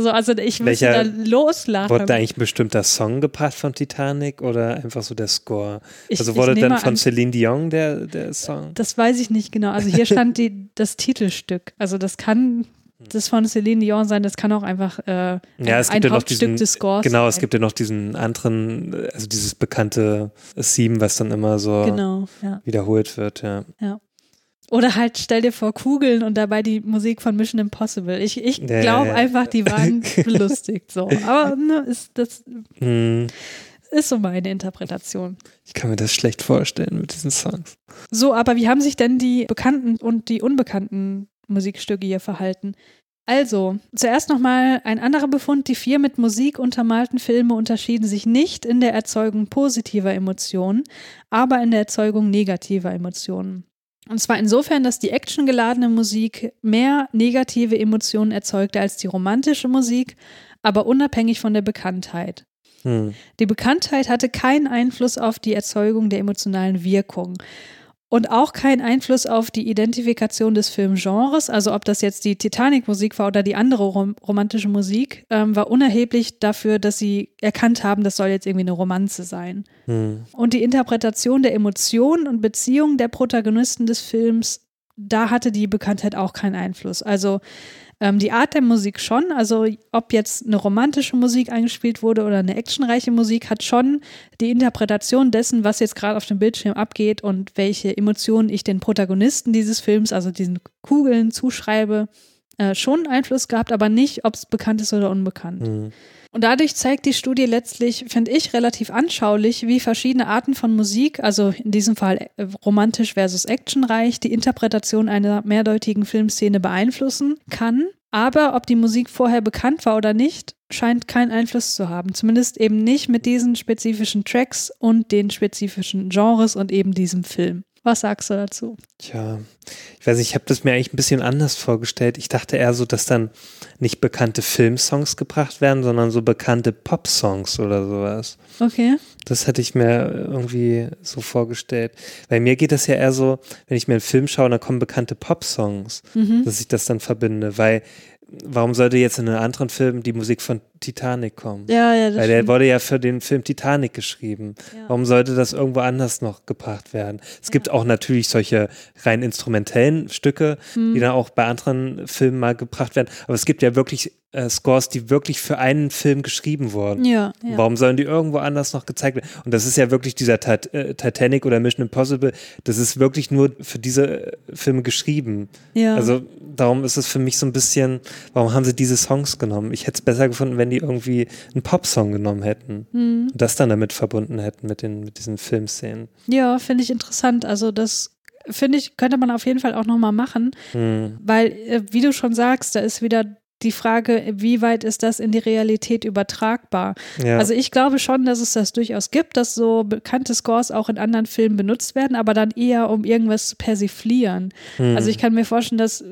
So, also ich müsste
Welcher-
da loslachen.
Wurde da eigentlich ein bestimmter Song gebracht von Titanic oder einfach so der Score?
Ich-
also wurde dann von
an-
Celine Dion der, der Song?
Das weiß ich nicht genau. Also hier stand die, <laughs> das Titelstück. Also das kann das von Celine Dion sein, das kann auch einfach äh,
Ja, es
ein
gibt ja noch diesen,
des Scores
genau, es
sein.
gibt ja noch diesen anderen, also dieses bekannte Theme, was dann immer so
Genau, ja.
wiederholt wird, ja.
Oder halt stell dir vor Kugeln und dabei die Musik von Mission Impossible. Ich, ich glaube einfach, die waren <laughs> belustigt so. Aber ne, ist, das
Hm,
ist so meine Interpretation.
ich kann mir das schlecht vorstellen mit diesen Songs.
So, aber wie haben sich denn die bekannten und die unbekannten Musikstücke hier verhalten? Also, zuerst nochmal ein anderer Befund. Die vier mit Musik untermalten Filme unterschieden sich nicht in der Erzeugung positiver Emotionen, aber in der Erzeugung negativer Emotionen. Und zwar insofern, dass die actiongeladene Musik mehr negative Emotionen erzeugte als die romantische Musik, aber unabhängig von der Bekanntheit.
Hm.
Die Bekanntheit hatte keinen Einfluss auf die Erzeugung der emotionalen Wirkung und auch keinen Einfluss auf die Identifikation des Filmgenres, also ob das jetzt die Titanic-Musik war oder die andere rom romantische Musik, ähm, war unerheblich dafür, dass sie erkannt haben, das soll jetzt irgendwie eine Romanze sein.
Hm.
Und die Interpretation der Emotionen und Beziehungen der Protagonisten des Films, da hatte die Bekanntheit auch keinen Einfluss. Also ähm, die Art der Musik schon, also ob jetzt eine romantische Musik eingespielt wurde oder eine actionreiche Musik, hat schon die Interpretation dessen, was jetzt gerade auf dem Bildschirm abgeht und welche Emotionen ich den Protagonisten dieses Films, also diesen Kugeln, zuschreibe, äh, schon Einfluss gehabt, aber nicht, ob es bekannt ist oder unbekannt.
Hm.
Und dadurch zeigt die Studie letztlich, finde ich, relativ anschaulich, wie verschiedene Arten von Musik, also in diesem Fall äh, romantisch versus actionreich, die Interpretation einer mehrdeutigen Filmszene beeinflussen kann. Aber ob die Musik vorher bekannt war oder nicht, scheint keinen Einfluss zu haben. Zumindest eben nicht mit diesen spezifischen Tracks und den spezifischen Genres und eben diesem Film. Was sagst du dazu?
Tja, ich weiß nicht, ich habe das mir eigentlich ein bisschen anders vorgestellt. Ich dachte eher so, dass dann nicht bekannte Filmsongs gebracht werden, sondern so bekannte Popsongs oder sowas.
Okay.
Das hätte ich mir irgendwie so vorgestellt. Bei mir geht das ja eher so, wenn ich mir einen Film schaue, dann kommen bekannte Popsongs,
Mhm.
dass ich das dann verbinde. Weil, warum sollte jetzt in einem anderen Film die Musik von Titanic kommen?
Ja, ja, das
Weil der
stimmt.
wurde ja für den Film Titanic geschrieben.
Ja.
Warum sollte das irgendwo anders noch gebracht werden? Es gibt auch natürlich solche rein instrumentellen Stücke,
Hm.
die dann auch bei anderen Filmen mal gebracht werden. Aber es gibt ja wirklich äh, Scores, die wirklich für einen Film geschrieben wurden.
Ja, ja.
Warum sollen die irgendwo anders noch gezeigt werden? Und das ist ja wirklich dieser Tit äh, Titanic oder Mission Impossible, das ist wirklich nur für diese äh, Filme geschrieben.
ja.
Also darum ist es für mich so ein bisschen, warum haben sie diese Songs genommen? Ich hätte es besser gefunden, wenn die irgendwie einen Popsong genommen hätten
Hm.
und das dann damit verbunden hätten mit, den, mit diesen Filmszenen.
Ja, finde ich interessant. Also das finde ich, könnte man auf jeden Fall auch nochmal machen,
Hm.
weil, äh, wie du schon sagst, da ist wieder die Frage, wie weit ist das in die Realität übertragbar?
Ja.
Also ich glaube schon, dass es das durchaus gibt, dass so bekannte Scores auch in anderen Filmen benutzt werden, aber dann eher, um irgendwas zu persiflieren.
Hm.
Also ich kann mir vorstellen, dass,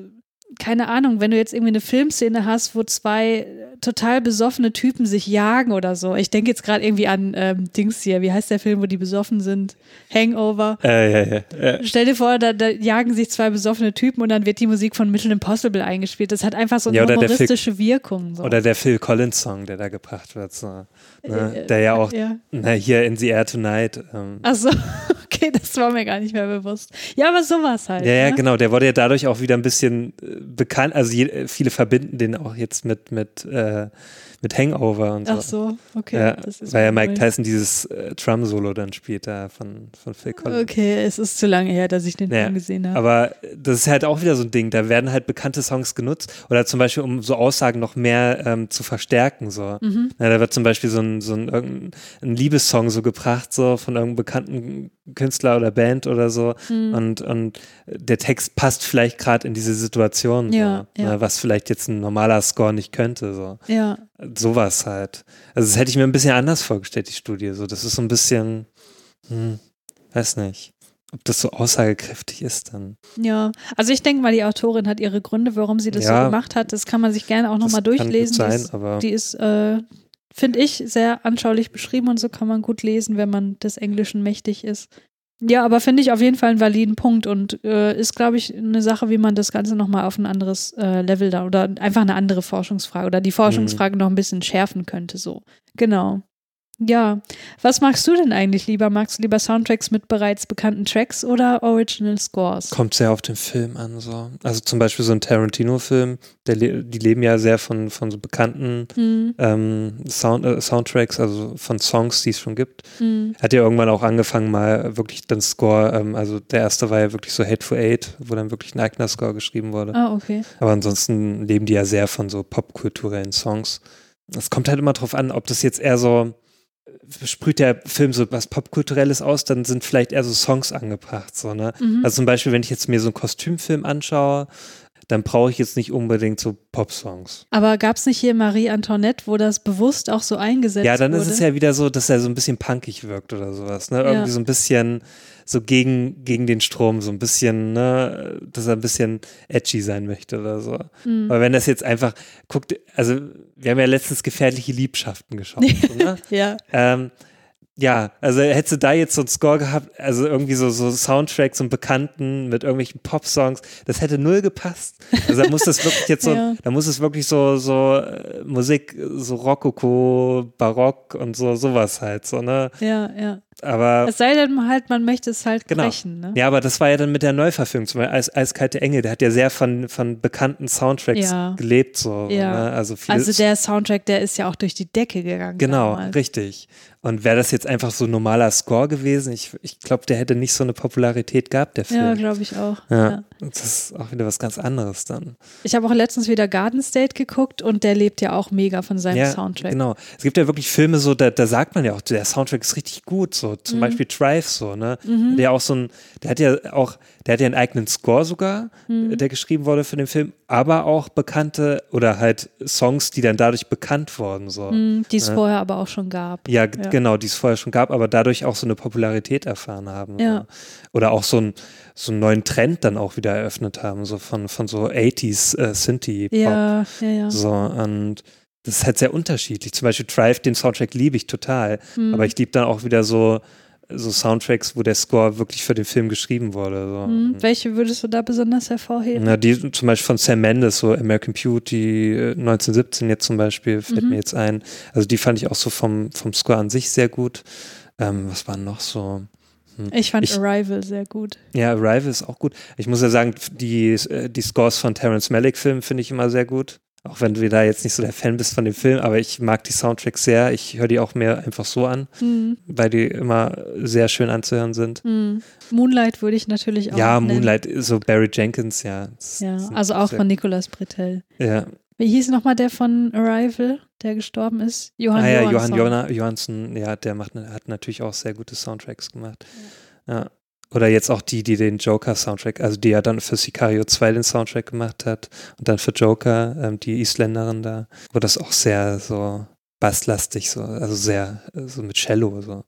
keine Ahnung, wenn du jetzt irgendwie eine Filmszene hast, wo zwei äh, total besoffene Typen sich jagen oder so. Ich denke jetzt gerade irgendwie an ähm, Dings hier, wie heißt der Film, wo die besoffen sind? Hangover.
äh, ja. Äh,
Stell dir vor, da, da jagen sich zwei besoffene Typen und dann wird die Musik von Mission Impossible eingespielt. Das hat einfach so eine
Ja, der Phil-
humoristische Wirkung. So.
Oder der Phil Collins Song, der da gebracht wird. So. Ne?
Äh,
Der ja auch,
ja.
na, hier in The Air Tonight. Ähm,
Ach so, <laughs> okay, das war mir gar nicht mehr bewusst. Ja, aber sowas halt.
Ja, ja,
ne?
genau. Der wurde ja dadurch auch wieder ein bisschen äh, bekannt. Also je, äh, viele verbinden den auch jetzt mit, mit, äh, mit Hangover und so.
Ach so, okay.
Ja,
das ist
weil ja Mike. Tyson dieses äh, Drum-Solo dann spielt da von, von Phil Collins.
Okay, es ist zu lange her, dass ich den
Ja,
Film gesehen habe.
Aber das ist halt auch wieder so ein Ding. Da werden halt bekannte Songs genutzt oder zum Beispiel, um so Aussagen noch mehr ähm, zu verstärken. So.
Mhm.
Ja, da wird zum Beispiel so ein, so ein, ein Liebessong so gebracht, so von irgendeinem bekannten Künstler oder Band oder so.
Mhm.
Und, und der Text passt vielleicht gerade in diese Situation,
Ja,
so,
ja.
ne, was vielleicht jetzt ein normaler Score nicht könnte. So.
Ja,
Sowas halt. Also das hätte ich mir ein bisschen anders vorgestellt, die Studie. So, das ist so ein bisschen, hm, weiß nicht, ob das so aussagekräftig ist dann.
ja. Also ich denke mal, die Autorin hat ihre Gründe, warum sie das
Ja.
so gemacht hat. Das kann man sich gerne auch nochmal
Das kann gut
durchlesen.
sein,
die ist,
aber
die ist äh, finde ich, sehr anschaulich beschrieben und so kann man gut lesen, wenn man des Englischen mächtig ist. Ja, aber finde ich auf jeden Fall einen validen Punkt und äh, ist, glaube ich, eine Sache, wie man das Ganze nochmal auf ein anderes äh, Level da oder einfach eine andere Forschungsfrage oder die Forschungsfrage noch ein bisschen schärfen könnte, so. Genau. Ja, was magst du denn eigentlich lieber? Magst du lieber Soundtracks mit bereits bekannten Tracks oder Original Scores?
kommt sehr auf den Film an. So. Also zum Beispiel so ein Tarantino-Film, le die leben ja sehr von, von so bekannten
Hm,
ähm, Sound äh, Soundtracks, also von Songs, die es schon gibt.
hm,
Hat ja irgendwann auch angefangen, mal wirklich den Score, ähm, also der erste war ja wirklich so Hateful Eight, wo dann wirklich ein eigener Score geschrieben wurde.
Ah, okay.
Aber ansonsten leben die ja sehr von so popkulturellen Songs. Es kommt halt immer drauf an, ob das jetzt eher so, sprüht der Film so was Popkulturelles aus, dann sind vielleicht eher so Songs angebracht. So, ne?
Mhm.
Also zum Beispiel, wenn ich jetzt mir so einen Kostümfilm anschaue, dann brauche ich jetzt nicht unbedingt so Popsongs.
Aber gab es nicht hier Marie Antoinette, wo das bewusst auch so eingesetzt
Ja, dann
wurde?
ist es ja wieder so, dass er so ein bisschen punkig wirkt oder sowas. Ne? Irgendwie
Ja.
so ein bisschen so gegen, gegen den Strom, so ein bisschen, ne, dass er ein bisschen edgy sein möchte oder so.
Hm.
Aber wenn das jetzt einfach, guckt, also wir haben ja letztens gefährliche Liebschaften geschaut. so, <laughs> ne?
Ja,
ähm, ja, also hättest du da jetzt so einen Score gehabt, also irgendwie so, so Soundtracks und Bekannten mit irgendwelchen Pop-Songs, das hätte null gepasst. Also da muss das wirklich jetzt so, <laughs>
Ja.
da muss es wirklich so, so äh, Musik, so Rokoko, Barock und so, sowas halt, so, ne?
ja, ja.
Aber,
Es sei denn halt, man möchte es halt
Genau.
brechen, ne?
ja, aber das war ja dann mit der Neuverfilmung, zum Beispiel Eis, Eiskalte Engel, der hat ja sehr von, von bekannten Soundtracks
Ja.
gelebt, so,
Ja.
ne? Also viele
Also der Soundtrack, der ist ja auch durch die Decke gegangen.
Genau,
damals.
richtig. Und wäre das jetzt einfach so ein normaler Score gewesen, ich, ich glaube, der hätte nicht so eine Popularität gehabt, der
Ja,
Film.
glaube ich auch.
Ja.
Ja.
Das ist auch wieder was ganz anderes dann.
Ich habe auch letztens wieder Garden State geguckt und der lebt ja auch mega von seinem
ja,
Soundtrack.
genau. Es gibt ja wirklich Filme so, da, da sagt man ja auch, der Soundtrack ist richtig gut, so. so, zum
Mhm.
Beispiel Drive so, ne?
Mhm.
Der auch so ein, der hat ja auch, der hat ja einen eigenen Score sogar,
Mhm.
der geschrieben wurde für den Film, aber auch bekannte oder halt Songs, die dann dadurch bekannt wurden, so.
Mhm, die es
Ja.
vorher aber auch schon gab.
Ja,
Ja.
genau, die es vorher schon gab, aber dadurch auch so eine Popularität erfahren haben.
Ja.
Oder auch so, ein, so einen neuen Trend dann auch wieder eröffnet haben, so von, von so 80s äh, Synthie-Pop.
Ja, ja, ja.
So, und das ist halt sehr unterschiedlich. Zum Beispiel Drive, den Soundtrack liebe ich total,
Mhm.
aber ich liebe dann auch wieder so, so Soundtracks, wo der Score wirklich für den Film geschrieben wurde. So.
Mhm. Welche würdest du da besonders hervorheben?
Na, die zum Beispiel von Sam Mendes, so American Beauty äh, 1917 jetzt zum Beispiel, fällt
Mhm.
mir jetzt ein. Also die fand ich auch so vom, vom Score an sich sehr gut. Ähm, was war noch so?
Ich fand
Ich-
Arrival sehr gut.
Ja, Arrival ist auch gut. Ich muss ja sagen, die, äh, die Scores von Terrence Malick-Filmen finde ich immer sehr gut. Auch wenn du da jetzt nicht so der Fan bist von dem Film, aber ich mag die Soundtracks sehr. Ich höre die auch mehr einfach so an,
Mhm.
weil die immer sehr schön anzuhören sind.
Mhm. Moonlight würde ich natürlich auch
ja,
nennen.
Moonlight, so Barry Jenkins, ja.
Ja, also auch von Nicolas Bretel.
Ja,
Wie hieß nochmal der von Arrival, der gestorben ist? Johann
ah ja,
Johansson.
Johann Johansson, ja, der macht, hat natürlich auch sehr gute Soundtracks gemacht. Ja. Oder jetzt auch die, die den Joker-Soundtrack, also die ja dann für Sicario 2 den Soundtrack gemacht hat und dann für Joker, ähm, die Isländerin da, wo das auch sehr so basslastig, so, also sehr, so mit Cello, so.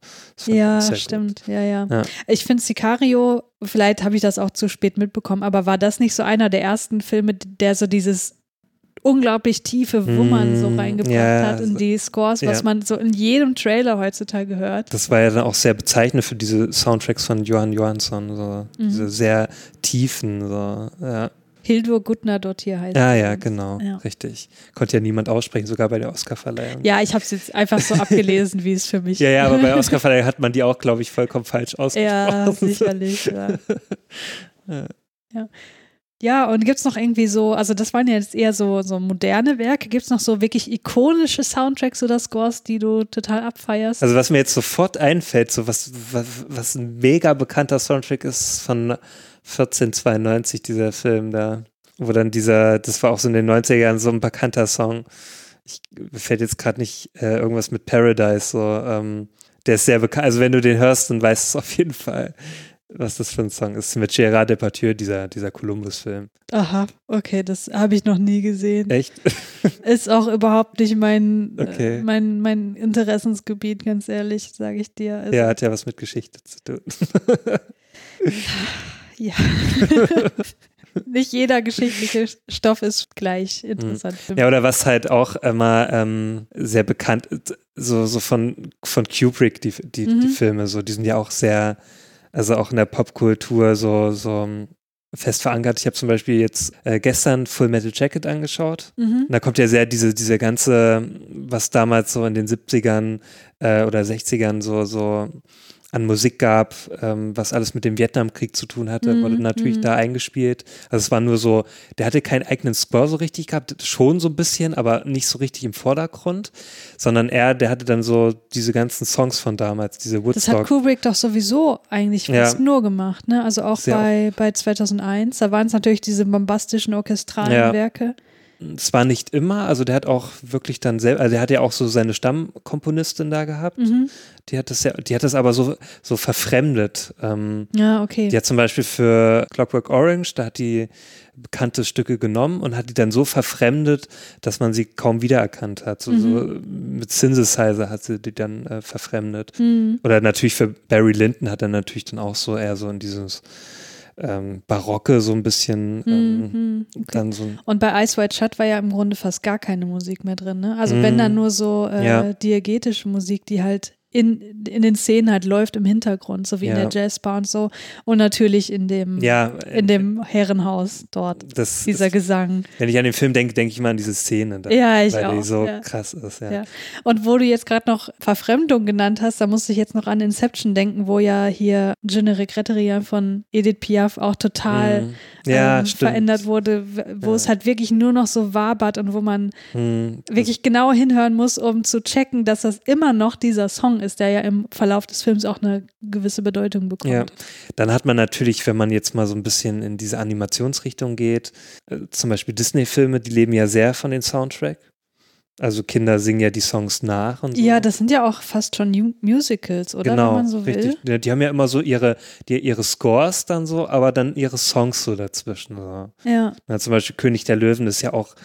Ja, stimmt. Ja, ja.
Ja.
Ich finde Sicario, vielleicht habe ich das auch zu spät mitbekommen, aber war das nicht so einer der ersten Filme, der so dieses unglaublich tiefe Wummern so
Mm,
reingebracht
ja,
hat in
so-
die Scores, was
ja.
man so in jedem Trailer heutzutage hört.
Das war ja dann auch sehr bezeichnend für diese Soundtracks von Johann Johansson, so,
Mhm.
diese sehr tiefen, so, ja.
Hildur hier heißt.
Ja,
sie
ja, genau,
Ja.
richtig. Konnte ja niemand aussprechen, sogar bei der Oscarverleihung.
Ja, ich habe es jetzt einfach so <laughs> abgelesen, wie es für mich
Ja, ja, aber bei <laughs> Oscarverleihung hat man die auch, glaube ich, vollkommen falsch ausgesprochen.
Ja, sicherlich. Ja. <laughs>
Ja.
Ja. Und gibt's noch irgendwie so, also das waren ja jetzt eher so, so moderne Werke, gibt's noch so wirklich ikonische Soundtracks oder Scores, die du total abfeierst?
Also was mir jetzt sofort einfällt, so was, was, was ein mega bekannter Soundtrack ist von 1492, dieser Film da, wo dann dieser, das war auch so in den 90er Jahren so ein bekannter Song. Ich, fällt jetzt gerade nicht äh, irgendwas mit Paradise, so, ähm, der ist sehr bekannt, also wenn du den hörst, dann weißt du es auf jeden Fall, was das für ein Song ist, mit Gérard Depardieu, dieser, dieser Columbus-Film.
Aha, okay, das habe ich noch nie gesehen.
Echt? <laughs>
Ist auch überhaupt nicht mein,
Okay.
äh, mein, mein Interessensgebiet, ganz ehrlich, sage ich dir. Also,
Ja, hat ja was mit Geschichte zu tun. <laughs>
ja. <laughs> nicht jeder geschichtliche Stoff ist gleich interessant für mich.
Ja, oder was halt auch immer ähm, sehr bekannt ist, so, so von, von Kubrick, die, die,
Mhm.
die Filme, so, die sind ja auch sehr, also auch in der Popkultur so, so ähm, fest verankert. Ich habe zum Beispiel jetzt äh, gestern Full Metal Jacket angeschaut.
Mhm.
Da kommt ja sehr diese, diese ganze, was damals so in den 70ern äh, oder 60ern so, so an Musik gab, ähm, was alles mit dem Vietnamkrieg zu tun hatte,
Mhm,
wurde natürlich
mhm.
da eingespielt. Also es war nur so, der hatte keinen eigenen Score so richtig gehabt, schon so ein bisschen, aber nicht so richtig im Vordergrund, sondern er, der hatte dann so diese ganzen Songs von damals, diese
Das hat
Woodstock.
Kubrick doch sowieso eigentlich fast
Ja.
nur gemacht, ne? Also auch
Sehr
bei, bei 2001. Da waren es natürlich diese bombastischen orchestralen
Ja.
Werke.
Es war nicht immer, also der hat auch wirklich dann selber, also der hat ja auch so seine Stammkomponistin da gehabt.
Mhm.
Die hat das ja, die hat das aber so, so verfremdet. Ähm,
Ja, okay.
die hat zum Beispiel für Clockwork Orange, da hat die bekannte Stücke genommen und hat die dann so verfremdet, dass man sie kaum wiedererkannt hat. So, so mit Synthesizer hat sie die dann äh, verfremdet.
Mhm.
Oder natürlich für Barry Lyndon hat er natürlich dann auch so eher so in dieses ähm, Barocke so ein bisschen ähm,
Mhm. Okay.
dann so ein
Und bei Ice White Shut war ja im Grunde fast gar keine Musik mehr drin, ne? Also wenn
Mhm.
dann nur so äh,
Ja.
diegetische Musik, die halt in, in den Szenen halt läuft im Hintergrund, so wie in
Ja.
der Jazzbar und so. Und natürlich in dem,
ja,
in dem Herrenhaus dort,
das,
dieser Gesang.
wenn ich an den Film denke, denke ich mal an diese Szene, da,
Ja, ich
weil
auch.
die so
ja.
krass ist. Ja.
Und wo du jetzt gerade noch Verfremdung genannt hast, da musste ich jetzt noch an Inception denken, wo ja hier Je ne regrette rien von Edith Piaf auch total
Mhm.
Ähm, verändert wurde, wo es halt wirklich nur noch so wabert und wo man
Mhm.
wirklich genau hinhören muss, um zu checken, dass das immer noch dieser Song ist, der ja im Verlauf des Films auch eine gewisse Bedeutung bekommt.
Ja, dann hat man natürlich, wenn man jetzt mal so ein bisschen in diese Animationsrichtung geht, äh, zum Beispiel Disney-Filme, die leben ja sehr von den Soundtrack. Also Kinder singen ja die Songs nach und so.
Ja, das sind ja auch fast schon Mu- Musicals, oder?
genau,
Wenn man so will.
richtig. Ja, Die haben ja immer so ihre, die, ihre Scores dann so, aber dann ihre Songs so dazwischen. So.
Ja.
Ja, zum Beispiel König der Löwen ist ja auch,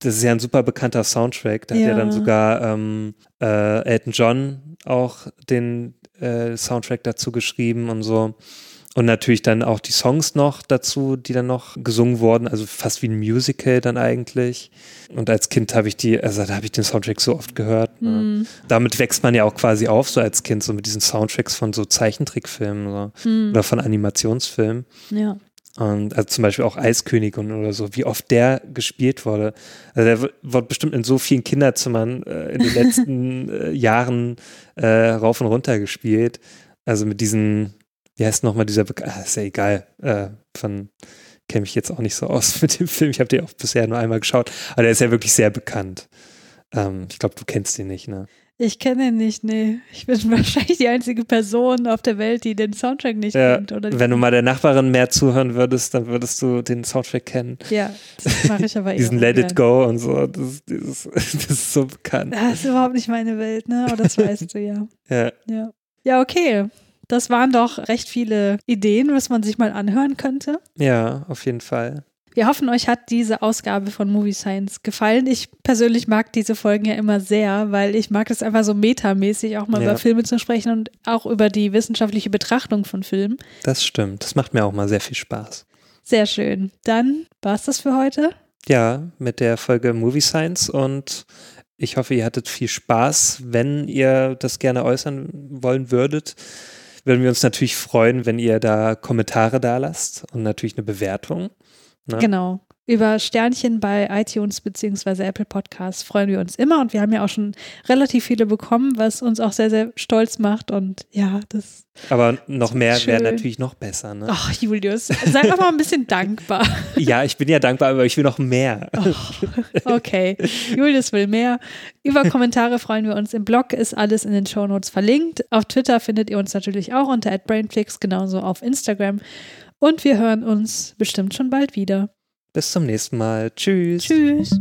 das ist ja ein super bekannter Soundtrack. Da hat ja
Ja.
dann sogar ähm, äh, Elton John auch den äh, Soundtrack dazu geschrieben und so. Und natürlich dann auch die Songs noch dazu, die dann noch gesungen wurden, also fast wie ein Musical dann eigentlich. Und als Kind habe ich die, also da habe ich den Soundtrack so oft gehört. Ne?
Hm.
Damit wächst man ja auch quasi auf, so als Kind, so mit diesen Soundtracks von so Zeichentrickfilmen so.
Hm.
oder von Animationsfilmen.
Ja.
Und also zum Beispiel auch Eiskönigin oder so, wie oft der gespielt wurde. Also der w- wurde bestimmt in so vielen Kinderzimmern äh, in den letzten <laughs> äh, Jahren äh, rauf und runter gespielt. Also mit diesen, wie heißt nochmal dieser, Beka- ah, ist ja egal, äh, von, kenne mich jetzt auch nicht so aus <laughs> mit dem Film. Ich habe den auch bisher nur einmal geschaut, aber der ist ja wirklich sehr bekannt. Ähm, ich glaube, du kennst den nicht, ne?
Ich kenne ihn nicht, nee. Ich bin <laughs> wahrscheinlich die einzige Person auf der Welt, die den Soundtrack nicht
Ja,
kennt. Oder
wenn du mal der Nachbarin mehr zuhören würdest, dann würdest du den Soundtrack kennen.
Ja, das mache ich aber <laughs> eh
Diesen Let It. Go und so. Das, ist- dieses, <laughs> das ist so bekannt.
Das ist überhaupt nicht meine Welt, ne? Aber das weißt du ja.
Ja.
Ja. Ja, okay. Das waren doch recht viele Ideen, was man sich mal anhören könnte.
ja, auf jeden Fall.
Wir hoffen, euch hat diese Ausgabe von Movie Science gefallen. Ich persönlich mag diese Folgen ja immer sehr, weil ich mag es einfach so metamäßig, auch mal
Ja.
über Filme zu sprechen und auch über die wissenschaftliche Betrachtung von Filmen.
Das stimmt. Das macht mir auch mal sehr viel Spaß.
Sehr schön. Dann war es das für heute.
Ja, mit der Folge Movie Science und ich hoffe, ihr hattet viel Spaß. Wenn ihr das gerne äußern wollen würdet, würden wir uns natürlich freuen, wenn ihr da Kommentare da lasst und natürlich eine Bewertung. Ne?
Genau. Über Sternchen bei iTunes beziehungsweise Apple Podcasts freuen wir uns immer und wir haben ja auch schon relativ viele bekommen, was uns auch sehr, sehr stolz macht und ja, das,
Aber noch mehr wäre natürlich noch besser. Ne?
ach Julius, sei doch mal ein bisschen <laughs> dankbar.
Ja, ich bin ja dankbar, aber ich will noch mehr.
Okay, Julius will mehr. Über Kommentare freuen wir uns. Im Blog ist alles in den Shownotes verlinkt. Auf Twitter findet ihr uns natürlich auch unter @brainflix, genauso auf Instagram. Und wir hören uns bestimmt schon bald wieder.
Bis zum nächsten Mal. Tschüss.
Tschüss.